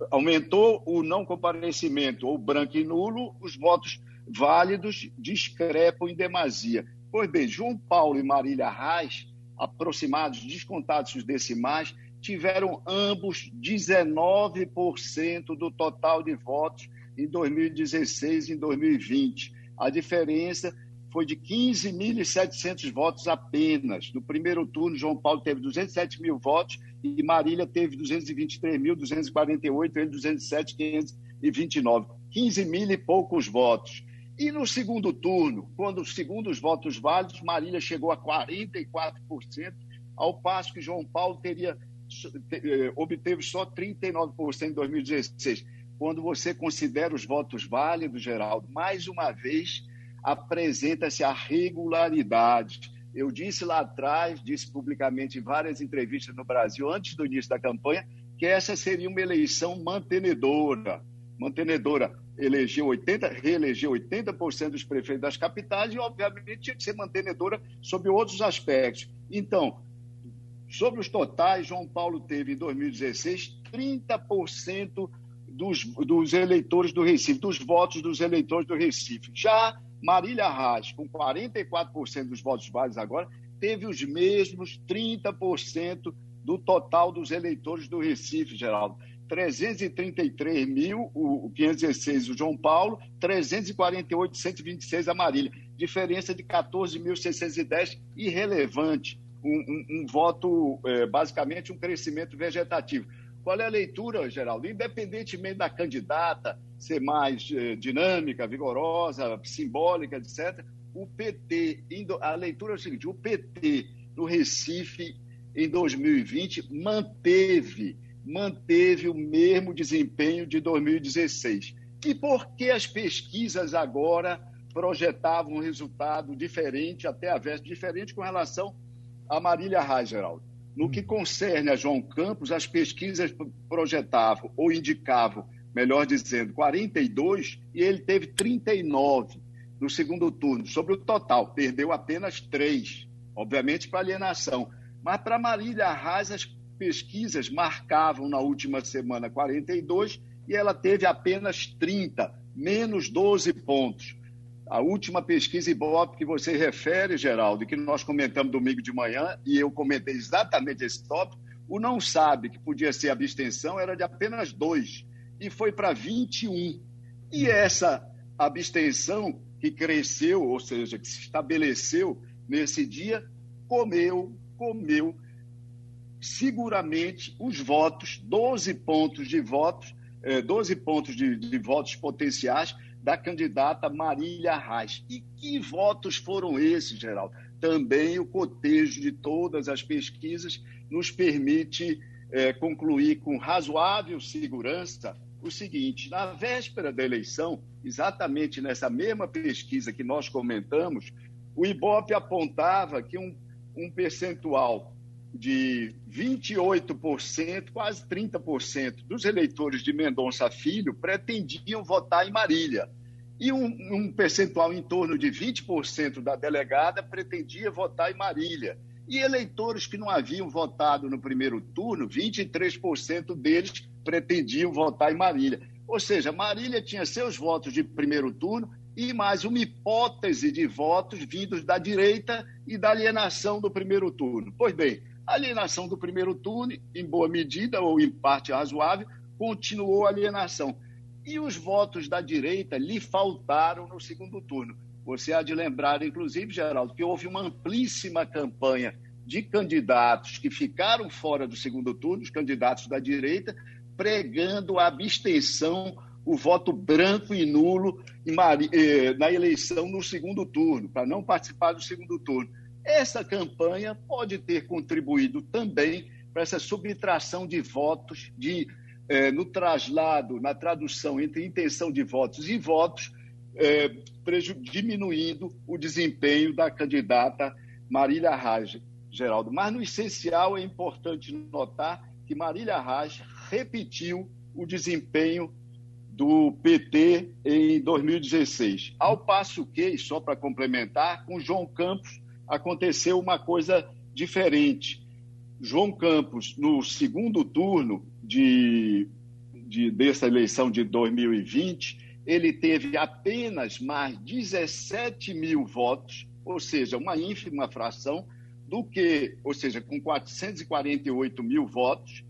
Aumentou o não comparecimento ou branco e nulo, os votos válidos discrepam em demasia. Pois bem, João Paulo e Marília Reis, aproximados, descontados os decimais, tiveram ambos 19% do total de votos em 2016 e em 2020. A diferença foi de 15.700 votos apenas. No primeiro turno, João Paulo teve 207 mil votos e Marília teve 223.248, ele 207.529. 15 mil e poucos votos. E no segundo turno, quando, segundo os votos válidos, Marília chegou a 44%, ao passo que João Paulo teria, obteve só 39% em 2016. Quando você considera os votos válidos, Geraldo, mais uma vez apresenta-se a regularidade. Eu disse lá atrás, disse publicamente em várias entrevistas no Brasil, antes do início da campanha, que essa seria uma eleição mantenedora. Mantenedora elegeu 80, reelegeu 80% dos prefeitos das capitais e, obviamente, tinha que ser mantenedora sobre outros aspectos. Então, sobre os totais, João Paulo teve em 2016 30% dos, dos eleitores do Recife, dos votos dos eleitores do Recife. Já Marília Arraes, com 44% dos votos válidos agora, teve os mesmos 30% do total dos eleitores do Recife, Geraldo. 333.516 o João Paulo, 348.126 a Marília. Diferença de 14.610, irrelevante. Um, um, um voto, é, basicamente, um crescimento vegetativo. Qual é a leitura, Geraldo? Independentemente da candidata ser mais é, dinâmica, vigorosa, simbólica, etc., o PT, a leitura é o seguinte: o PT no Recife em 2020 manteve, manteve o mesmo desempenho de 2016. E por que as pesquisas agora projetavam um resultado diferente, até a vez diferente com relação a Marília Reis, Geraldo? No que concerne a João Campos, as pesquisas projetavam ou indicavam, melhor dizendo, 42 e ele teve 39 no segundo turno. Sobre o total, perdeu apenas 3, obviamente para alienação. Mas para Marília Arraes, as pesquisas marcavam na última semana 42 e ela teve apenas 30, menos 12 pontos. A última pesquisa Ibope que você refere, Geraldo, que nós comentamos domingo de manhã, e eu comentei exatamente esse tópico, o não sabe que podia ser abstenção era de apenas 2 e foi para 21. E essa abstenção que cresceu, ou seja, que se estabeleceu nesse dia, comeu comeu seguramente os votos, 12 pontos de votos, 12 eh, pontos de, de votos potenciais da candidata Marília Reis. E que votos foram esses, Geraldo? Também o cotejo de todas as pesquisas nos permite é, concluir com razoável segurança o seguinte: na véspera da eleição, exatamente nessa mesma pesquisa que nós comentamos, o Ibope apontava que um um percentual de 28%, quase 30% dos eleitores de Mendonça Filho pretendiam votar em Marília. E um, um percentual em torno de 20% da delegada pretendia votar em Marília. E eleitores que não haviam votado no primeiro turno, 23% deles pretendiam votar em Marília. Ou seja, Marília tinha seus votos de primeiro turno e mais uma hipótese de votos vindos da direita e da alienação do primeiro turno. Pois bem, a alienação do primeiro turno, em boa medida ou em parte razoável, continuou a alienação. E os votos da direita lhe faltaram no segundo turno. Você há de lembrar, inclusive, Geraldo, que houve uma amplíssima campanha de candidatos que ficaram fora do segundo turno, os candidatos da direita, pregando a abstenção o voto branco e nulo eh, na eleição no segundo turno, para não participar do segundo turno. Essa campanha pode ter contribuído também para essa subtração de votos, de, eh, no traslado, na tradução entre intenção de votos e votos, eh, diminuindo o desempenho da candidata Marília Raj, Geraldo. Mas, no essencial, é importante notar que Marília Raj repetiu o desempenho do PT em 2016. Ao passo que, só para complementar, com João Campos aconteceu uma coisa diferente. João Campos, no segundo turno de, de, dessa eleição de 2020, ele teve apenas mais 17 mil votos, ou seja, uma ínfima fração, do que, ou seja, com 448 mil votos,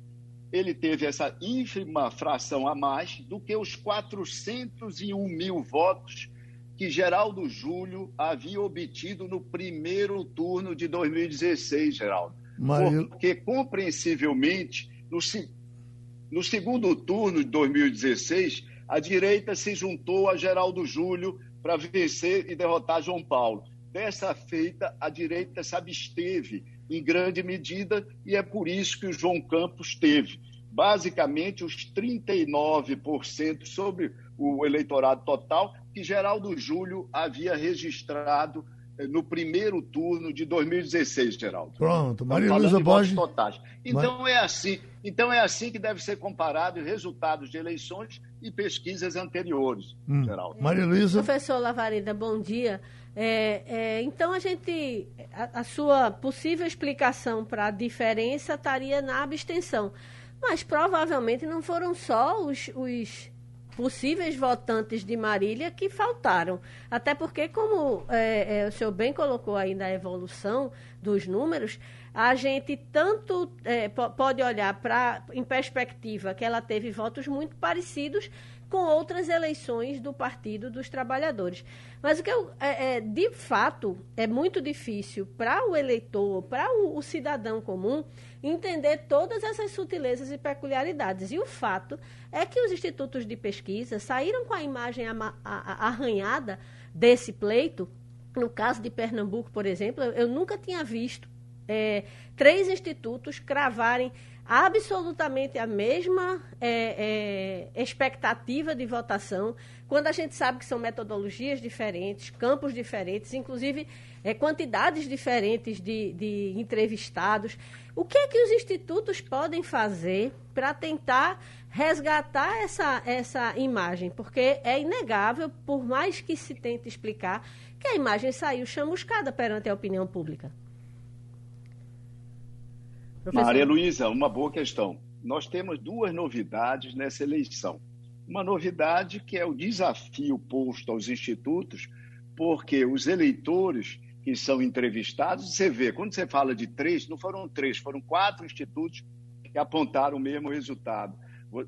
ele teve essa ínfima fração a mais do que os 401 mil votos que Geraldo Júlio havia obtido no primeiro turno de 2016, Geraldo. Porque, compreensivelmente, no, no segundo turno de 2016, a direita se juntou a Geraldo Júlio para vencer e derrotar João Paulo. Dessa feita, a direita se absteve em grande medida, e é por isso que o João Campos teve basicamente os 39% sobre o eleitorado total, que Geraldo Júlio havia registrado no primeiro turno de 2016, Geraldo. Pronto, Maria Luísa Borges. Totais. Então Mas... é assim, então é assim que deve ser comparado resultados de eleições e pesquisas anteriores, hum. Geraldo. Maria Luísa. Professor Lavareda, bom dia. É, é, então a gente, a, a sua possível explicação para a diferença estaria na abstenção, mas provavelmente não foram só os, os possíveis votantes de Marília que faltaram. Até porque, como é, é, o senhor bem colocou aí na evolução dos números, a gente tanto é, pode olhar para em perspectiva que ela teve votos muito parecidos com outras eleições do Partido dos Trabalhadores. Mas o que eu, é, é, de fato é muito difícil para o eleitor, para o, o, cidadão comum, entender todas essas sutilezas e peculiaridades. E o fato é que os institutos de pesquisa saíram com a imagem arranhada desse pleito. No caso de Pernambuco, por exemplo, eu, eu nunca tinha visto é, três institutos cravarem absolutamente a mesma é, é, expectativa de votação, quando a gente sabe que são metodologias diferentes, campos diferentes, inclusive é, quantidades diferentes de, de entrevistados. O que é que os institutos podem fazer para tentar resgatar essa, essa imagem? Porque é inegável, por mais que se tente explicar, que a imagem saiu chamuscada perante a opinião pública. Professor. Maria Luísa, uma boa questão. Nós temos duas novidades nessa eleição. Uma novidade que é o desafio posto aos institutos, porque os eleitores que são entrevistados, você vê, quando você fala de três, não foram três, foram quatro institutos que apontaram o mesmo resultado.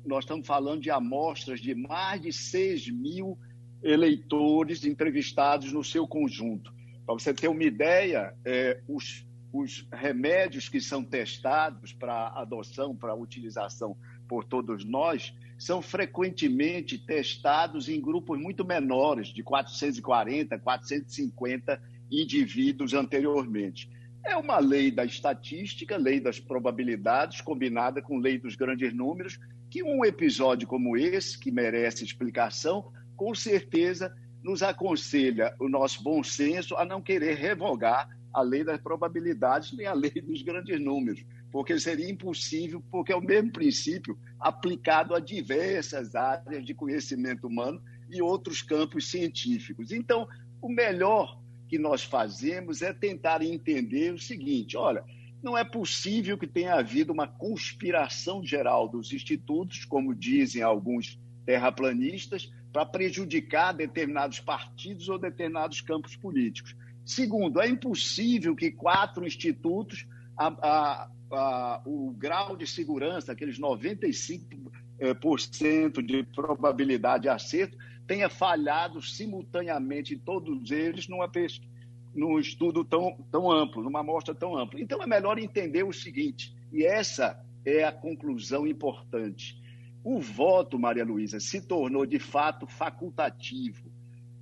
Nós estamos falando de amostras de mais de 6 mil eleitores entrevistados no seu conjunto. Para você ter uma ideia, é, os os remédios que são testados para adoção, para utilização por todos nós, são frequentemente testados em grupos muito menores, de 440, 450 indivíduos anteriormente. É uma lei da estatística, lei das probabilidades, combinada com lei dos grandes números, que um episódio como esse, que merece explicação, com certeza nos aconselha o nosso bom senso a não querer revogar a lei das probabilidades nem a lei dos grandes números, porque seria impossível, porque é o mesmo princípio aplicado a diversas áreas de conhecimento humano e outros campos científicos. Então, o melhor que nós fazemos é tentar entender o seguinte: olha, não é possível que tenha havido uma conspiração geral dos institutos, como dizem alguns terraplanistas, para prejudicar determinados partidos ou determinados campos políticos. Segundo, é impossível que quatro institutos, a, a, a, o grau de segurança, aqueles 95% eh, de probabilidade de acerto, tenha falhado simultaneamente em todos eles numa pesquisa num estudo tão, tão amplo, numa amostra tão ampla. Então é melhor entender o seguinte, e essa é a conclusão importante. O voto, Maria Luísa, se tornou de fato facultativo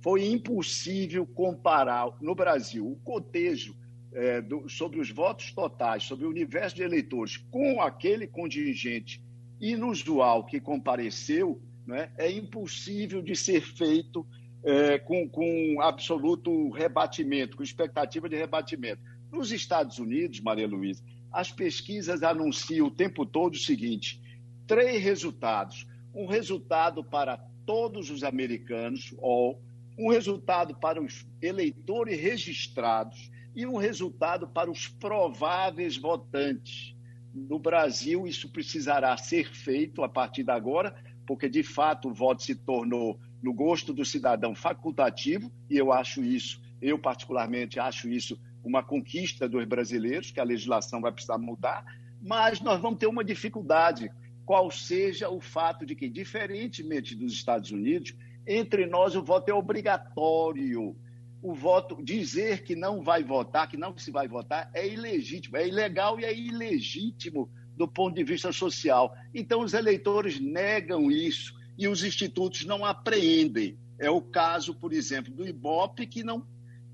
foi impossível comparar no Brasil o cotejo é, do, sobre os votos totais, sobre o universo de eleitores, com aquele contingente inusual que compareceu, né, é impossível de ser feito é, com, com absoluto rebatimento, com expectativa de rebatimento. Nos Estados Unidos, Maria Luísa, as pesquisas anunciam o tempo todo o seguinte: três resultados. Um resultado para todos os americanos, ou um resultado para os eleitores registrados e um resultado para os prováveis votantes. No Brasil, isso precisará ser feito a partir de agora, porque de fato o voto se tornou, no gosto do cidadão, facultativo, e eu acho isso, eu particularmente acho isso uma conquista dos brasileiros, que a legislação vai precisar mudar, mas nós vamos ter uma dificuldade, qual seja o fato de que, diferentemente dos Estados Unidos, entre nós, o voto é obrigatório. O voto, dizer que não vai votar, que não se vai votar, é ilegítimo, é ilegal e é ilegítimo do ponto de vista social. Então, os eleitores negam isso e os institutos não apreendem. É o caso, por exemplo, do IBOP, que não,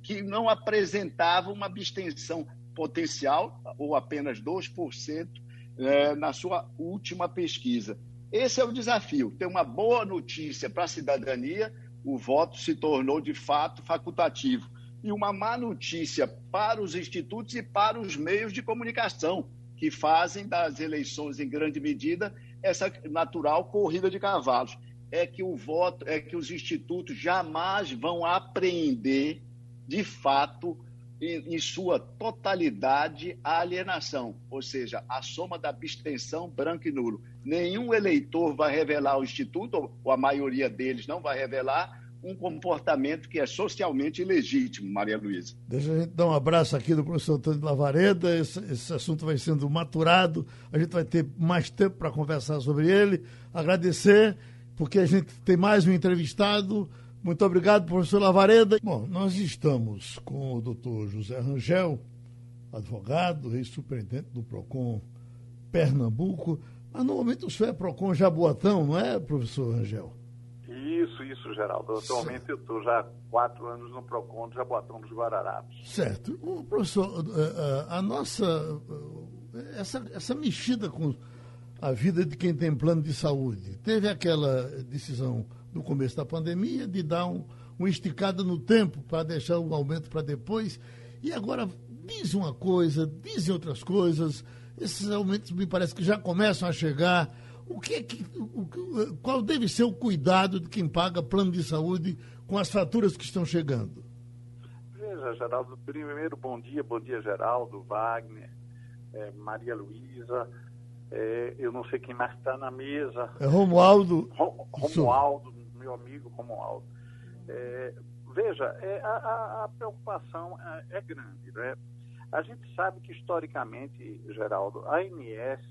que não apresentava uma abstenção potencial, ou apenas 2%, é, na sua última pesquisa. Esse é o desafio: ter uma boa notícia para a cidadania, o voto se tornou de fato facultativo. E uma má notícia para os institutos e para os meios de comunicação, que fazem das eleições, em grande medida, essa natural corrida de cavalos. É que o voto, é que os institutos jamais vão apreender, de fato, em, em sua totalidade, a alienação, ou seja, a soma da abstenção branco e nulo. Nenhum eleitor vai revelar ao instituto, ou a maioria deles não vai revelar, um comportamento que é socialmente ilegítimo, Maria Luísa. Deixa a gente dar um abraço aqui do professor Antônio Lavareda. Esse, esse assunto vai sendo maturado. A gente vai ter mais tempo para conversar sobre ele. Agradecer, porque a gente tem mais um entrevistado. Muito obrigado, professor Lavareda. Bom, nós estamos com o doutor José Rangel, advogado, ex-superintendente do PROCON Pernambuco. Mas no momento o senhor é PROCON Jaboatão, não é, professor Rangel? Isso, isso, Geraldo. Atualmente eu estou já há quatro anos no PROCON de Jaboatão dos Guararapes. Certo. O professor, eh, eh, a nossa. Eh, essa, essa mexida com a vida de quem tem plano de saúde. Teve aquela decisão no começo da pandemia de dar um, uma esticada no tempo para deixar o aumento para depois. E agora diz uma coisa, dizem outras coisas. Esses aumentos me parece que já começam a chegar o que, é que o, qual deve ser o cuidado de quem paga plano de saúde com as faturas que estão chegando? Veja, Geraldo, primeiro bom dia, bom dia, Geraldo, Wagner, é, Maria Luísa, é, eu não sei quem mais está na mesa. É Romualdo. Romualdo, meu amigo Romualdo. É, veja, é, a, a, preocupação é, é grande, né? A gente sabe que historicamente, Geraldo, a ANS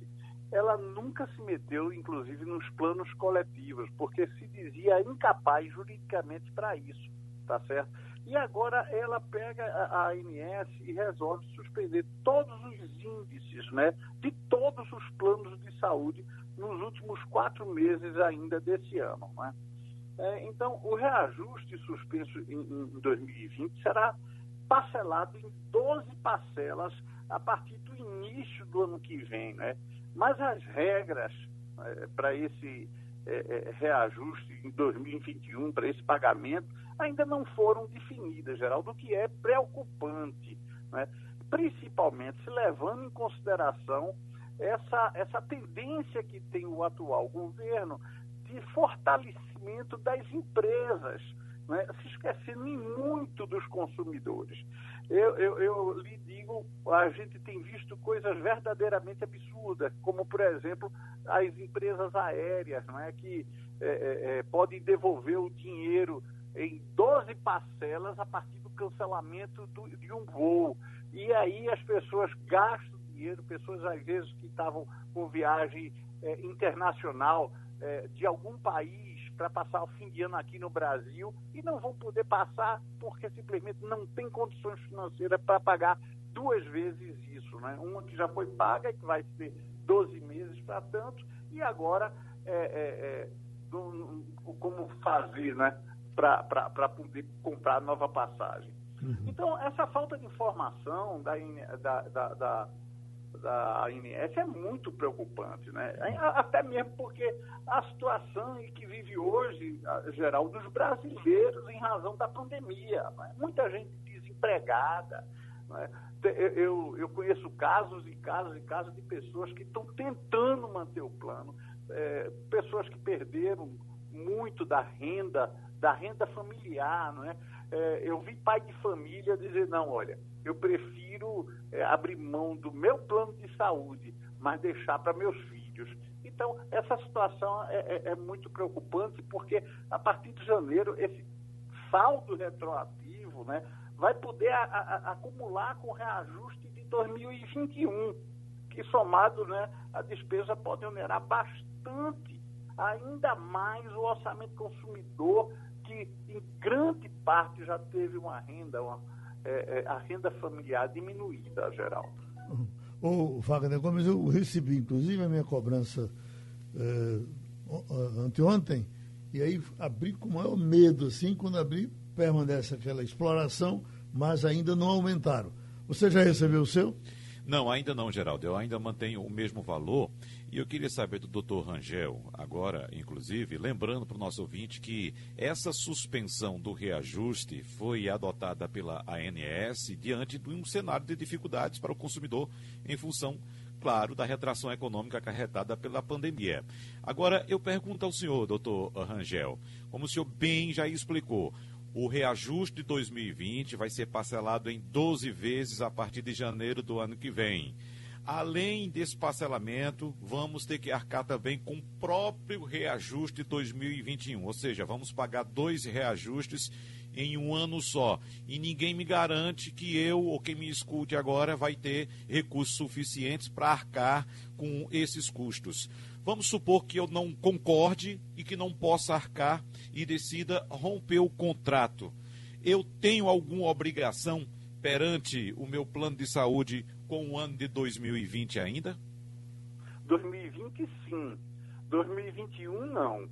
ela nunca se meteu, inclusive, nos planos coletivos, porque se dizia incapaz juridicamente para isso, tá certo? E agora ela pega a ANS e resolve suspender todos os índices, né, de todos os planos de saúde nos últimos quatro meses ainda desse ano, né? É, então, o reajuste suspenso em, em 2020 será parcelado em 12 parcelas a partir do início do ano que vem, né? Mas as regras é, para esse é, é, reajuste em 2021, para esse pagamento, ainda não foram definidas, Geraldo, o que é preocupante, né? principalmente se levando em consideração essa, essa tendência que tem o atual governo de fortalecimento das empresas, né? se esquecendo muito dos consumidores. Eu, eu, eu, lhe digo, a gente tem visto coisas verdadeiramente absurdas, como, por exemplo, as empresas aéreas, não é, que é, é, é podem devolver o dinheiro em 12 parcelas a partir do cancelamento do, de um voo. E aí as pessoas gastam dinheiro, pessoas às vezes que estavam com viagem é, internacional é, de algum país para passar o fim de ano aqui no Brasil e não vão poder passar porque simplesmente não tem condições financeiras para pagar duas vezes isso. Né? Uma que já foi paga e que vai ser 12 meses para tanto, e agora é, é, é, do, como fazer né? para poder comprar nova passagem. Uhum. Então, essa falta de informação da, da, da, da da ANS é muito preocupante, né? Até mesmo porque a situação em que vive hoje, geral, dos brasileiros em razão da pandemia. Né? Muita gente desempregada. Né? Eu, eu conheço casos e casos e casos de pessoas que estão tentando manter o plano, é, pessoas que perderam muito da renda, da renda familiar, não é? É eu vi pai de família dizer, não, olha, eu prefiro é, abrir mão do meu plano de saúde, mas deixar para meus filhos. Então, essa situação é, é, é, muito preocupante, porque a partir de janeiro, esse saldo retroativo né, vai poder a, a, acumular com o reajuste de 2021, que somado né, a despesa pode onerar bastante, ainda mais o orçamento consumidor, que em grande parte já teve uma renda, uma, é, é, a renda familiar diminuída, geral. Ô, Wagner Gomes, eu recebi, inclusive, a minha cobrança é, anteontem, e aí abri com o maior medo, assim, quando abri, permanece aquela exploração, mas ainda não aumentaram. Você já recebeu o seu? Não, ainda não, Geraldo. Eu ainda mantenho o mesmo valor. E eu queria saber do doutor Rangel, agora, inclusive, lembrando para o nosso ouvinte que essa suspensão do reajuste foi adotada pela ANS diante de um cenário de dificuldades para o consumidor em função claro, da retração econômica acarretada pela pandemia. Agora, eu pergunto ao senhor, doutor Rangel, como o senhor bem já explicou, o reajuste de 2020 vai ser parcelado em 12 vezes a partir de janeiro do ano que vem. Além desse parcelamento, vamos ter que arcar também com o próprio reajuste de 2021, ou seja, vamos pagar dois reajustes em um ano só. E ninguém me garante que eu ou quem me escute agora vai ter recursos suficientes para arcar com esses custos. Vamos supor que eu não concorde e que não possa arcar e decida romper o contrato. Eu tenho alguma obrigação perante o meu plano de saúde com o ano de 2020 ainda? 2020 sim. 2021 não.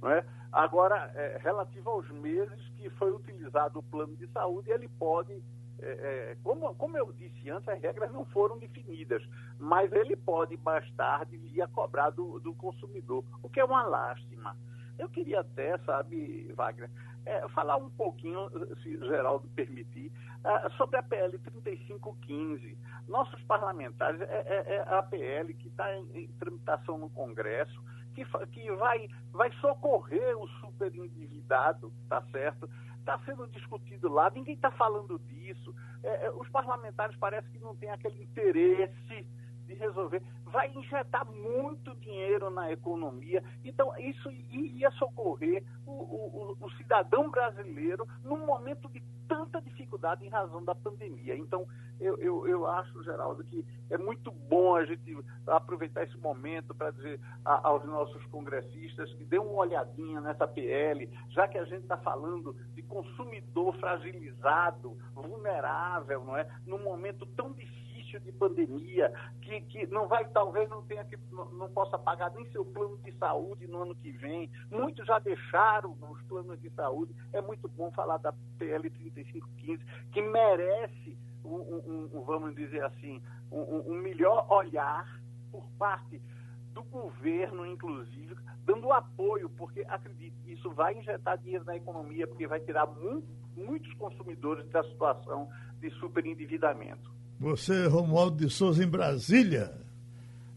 não é? Agora, é, relativo aos meses que foi utilizado o plano de saúde, ele pode, é, é, como, como eu disse antes, as regras não foram definidas, mas ele pode mais tarde vir a cobrar do, do consumidor, o que é uma lástima. Eu queria até, sabe, Wagner, é, falar um pouquinho, se Geraldo permitir, uh, sobre a PL 3515. Nossos parlamentares, é, é, é a PL que está em, em, tramitação no Congresso, que, que vai, vai socorrer o superendividado, tá certo? Está sendo discutido lá, ninguém está falando disso. É, é, os parlamentares parecem que não têm aquele interesse de resolver, vai injetar muito dinheiro na economia. Então, isso ia socorrer o, o, o, cidadão brasileiro num momento de tanta dificuldade em razão da pandemia. Então, eu, eu, eu acho, Geraldo, que é muito bom a gente aproveitar esse momento para dizer a, aos nossos congressistas que dê uma olhadinha nessa PL, já que a gente está falando de consumidor fragilizado, vulnerável, não é? Num momento tão difícil de pandemia, que, que não vai, talvez não tenha que, não, não possa pagar nem seu plano de saúde no ano que vem. Muitos já deixaram os planos de saúde. É muito bom falar da PL 3515, que merece um, um, um vamos dizer assim, um, um melhor olhar por parte do governo, inclusive, dando apoio, porque acredite, isso vai injetar dinheiro na economia, porque vai tirar muito, muitos consumidores da situação de superendividamento. Você, Romualdo de Souza, em Brasília.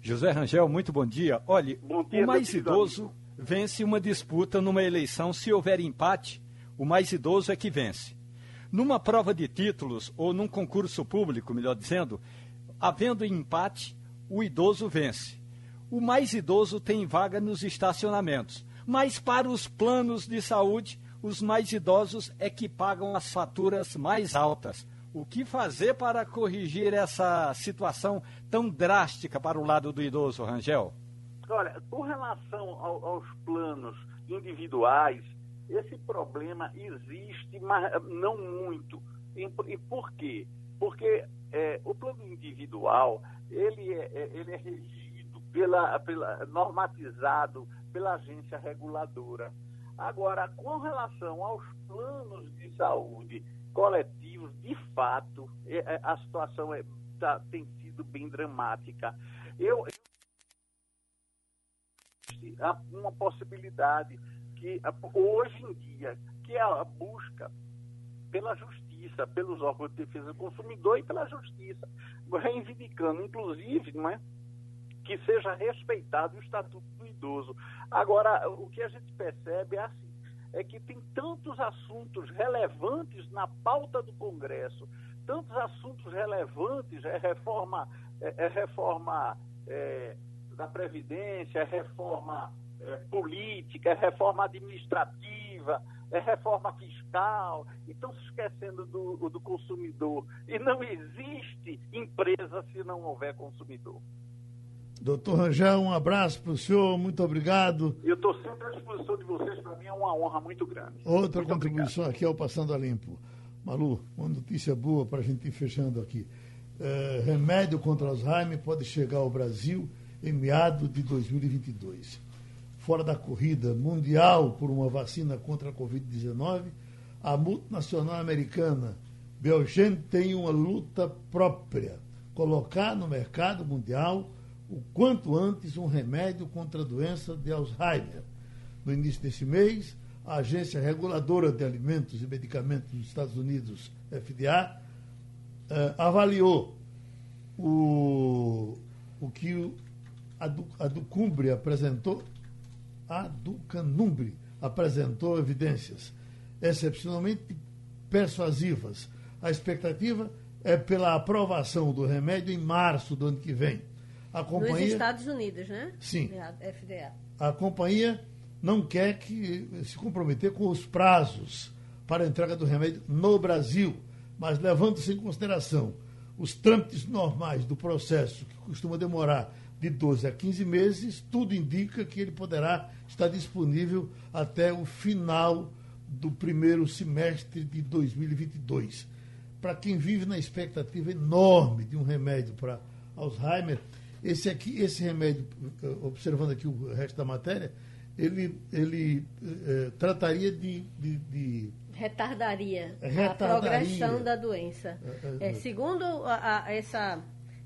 José Rangel, muito bom dia. Olhe, bom dia, o mais idoso amigo. vence uma disputa numa eleição. Se houver empate, o mais idoso é que vence. Numa prova de títulos ou num concurso público, melhor dizendo, havendo empate, o idoso vence. O mais idoso tem vaga nos estacionamentos. Mas para os planos de saúde, os mais idosos é que pagam as faturas mais altas. O que fazer para corrigir essa situação tão drástica para o lado do idoso, Rangel? Olha, com relação ao, aos planos individuais, esse problema existe, mas não muito. E, e por quê? Porque é, o plano individual ele é, é, ele é regido pela, pela normatizado pela agência reguladora. Agora, com relação aos planos de saúde coletivos, de fato, é, é, a situação é, tá, tem sido bem dramática. Eu, eu uma possibilidade que hoje em dia, que é a busca pela justiça, pelos órgãos de defesa do consumidor e pela justiça, reivindicando, inclusive, não é, que seja respeitado o estatuto do idoso. Agora, o que a gente percebe é assim, é que tem tantos assuntos relevantes na pauta do Congresso, tantos assuntos relevantes, é reforma, é, é reforma é, da Previdência, é reforma é, política, é reforma administrativa, é reforma fiscal, e estão se esquecendo do, do consumidor. E não existe empresa se não houver consumidor. Doutor Rangel, um abraço para o senhor, muito obrigado. Eu estou sempre à disposição de vocês, para mim é uma honra muito grande. Outra muito contribuição obrigado. aqui ao Passando a Limpo. Malu, uma notícia boa para a gente ir fechando aqui. É, remédio contra Alzheimer pode chegar ao Brasil em meados de 2022. Fora da corrida mundial por uma vacina contra a Covid-19, a multinacional americana Belgen tem uma luta própria colocar no mercado mundial o quanto antes um remédio contra a doença de Alzheimer. No início desse mês, a Agência Reguladora de Alimentos e Medicamentos dos Estados Unidos, FDA, eh, avaliou o, o que a, do, a Ducumbre apresentou, a Ducanumbre apresentou evidências excepcionalmente persuasivas. A expectativa é pela aprovação do remédio em março do ano que vem. A companhia, Nos Estados Unidos, né? Sim. FDA. A companhia não quer que se comprometer com os prazos para a entrega do remédio no Brasil, mas levando-se em consideração os trâmites normais do processo, que costuma demorar de 12 a 15 meses, tudo indica que ele poderá estar disponível até o final do primeiro semestre de 2022. Para quem vive na expectativa enorme de um remédio para Alzheimer, esse aqui, esse remédio, eh, observando aqui o resto da matéria, ele, ele eh, trataria de, de, de retardaria, retardaria, a progressão da doença. É, é, é. segundo a, a, essa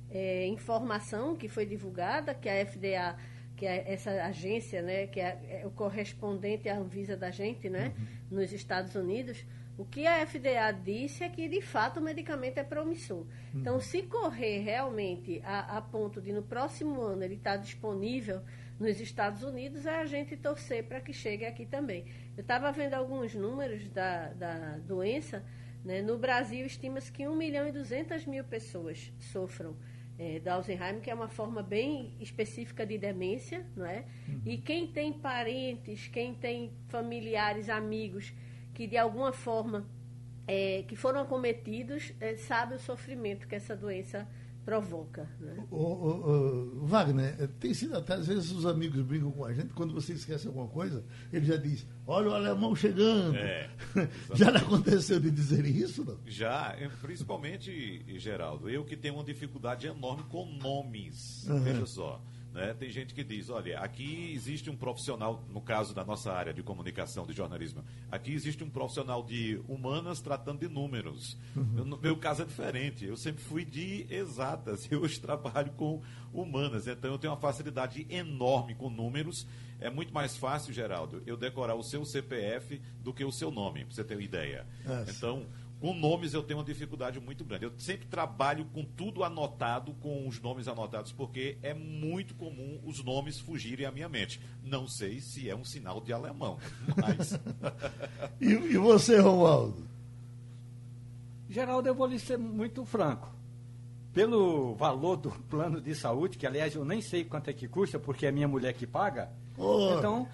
é, informação que foi divulgada, que a FDA, que é essa agência, né, que é, é, o correspondente à Anvisa da gente, né, uhum. nos Estados Unidos, o que a FDA disse é que, de fato, o medicamento é promissor. Uhum. Então, se correr realmente a, a ponto de, no próximo ano, ele estar disponível nos Estados Unidos, é a gente torcer para que chegue aqui também. Eu estava vendo alguns números da, da doença. Né? No Brasil, estima-se que 1 milhão e 200 mil pessoas sofram é, da Alzheimer, que é uma forma bem específica de demência, não é? Uhum. E quem tem parentes, quem tem familiares, amigos que de alguma forma é, que foram acometidos, é, sabe o sofrimento que essa doença provoca. Né? O, o, o, Wagner, é, tem sido até às vezes os amigos brincam com a gente, quando você esquece alguma coisa, ele já diz, olha o alemão chegando. É, já aconteceu de dizer isso, não? Já, é, principalmente, Geraldo, eu que tenho uma dificuldade enorme com nomes. Uhum. Veja só. Né? Tem gente que diz, olha, aqui existe um profissional, no caso da nossa área de comunicação, de jornalismo, aqui existe um profissional de humanas tratando de números. Uhum. No meu caso é diferente, eu sempre fui de exatas, eu hoje trabalho com humanas, então eu tenho uma facilidade enorme com números. É muito mais fácil, Geraldo, eu decorar o seu CPF do que o seu nome, para você ter uma ideia. É. Então, com nomes eu tenho uma dificuldade muito grande. Eu sempre trabalho com tudo anotado, com os nomes anotados, porque é muito comum os nomes fugirem à minha mente. Não sei se é um sinal de alemão, mas. e, e você, Romualdo? Geraldo, eu vou lhe ser muito franco. Pelo valor do plano de saúde, que aliás eu nem sei quanto é que custa, porque é minha mulher que paga. Oh. Então,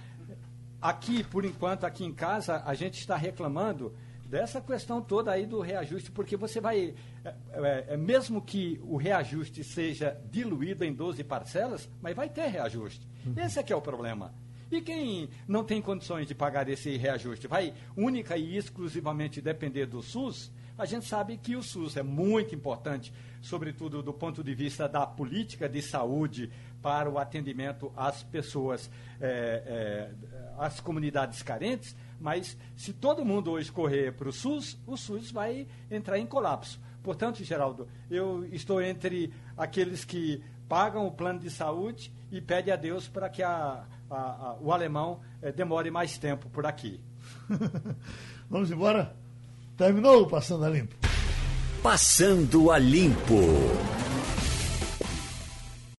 aqui, por enquanto, aqui em casa, a gente está reclamando dessa questão toda aí do reajuste, porque você vai, é, é, é, mesmo que o reajuste seja diluído em 12 parcelas, mas vai ter reajuste. Uhum. Esse é que é o problema. E quem não tem condições de pagar esse reajuste vai única e exclusivamente depender do SUS, a gente sabe que o SUS é muito importante, sobretudo do ponto de vista da política de saúde para o atendimento às pessoas, é, é, às comunidades carentes, mas se todo mundo hoje correr para o SUS, o SUS vai entrar em colapso. Portanto, Geraldo, eu estou entre aqueles que pagam o plano de saúde e pede a Deus para que a, a, a, o alemão eh, demore mais tempo por aqui. Vamos embora? Terminou o Passando a Limpo. Passando a Limpo.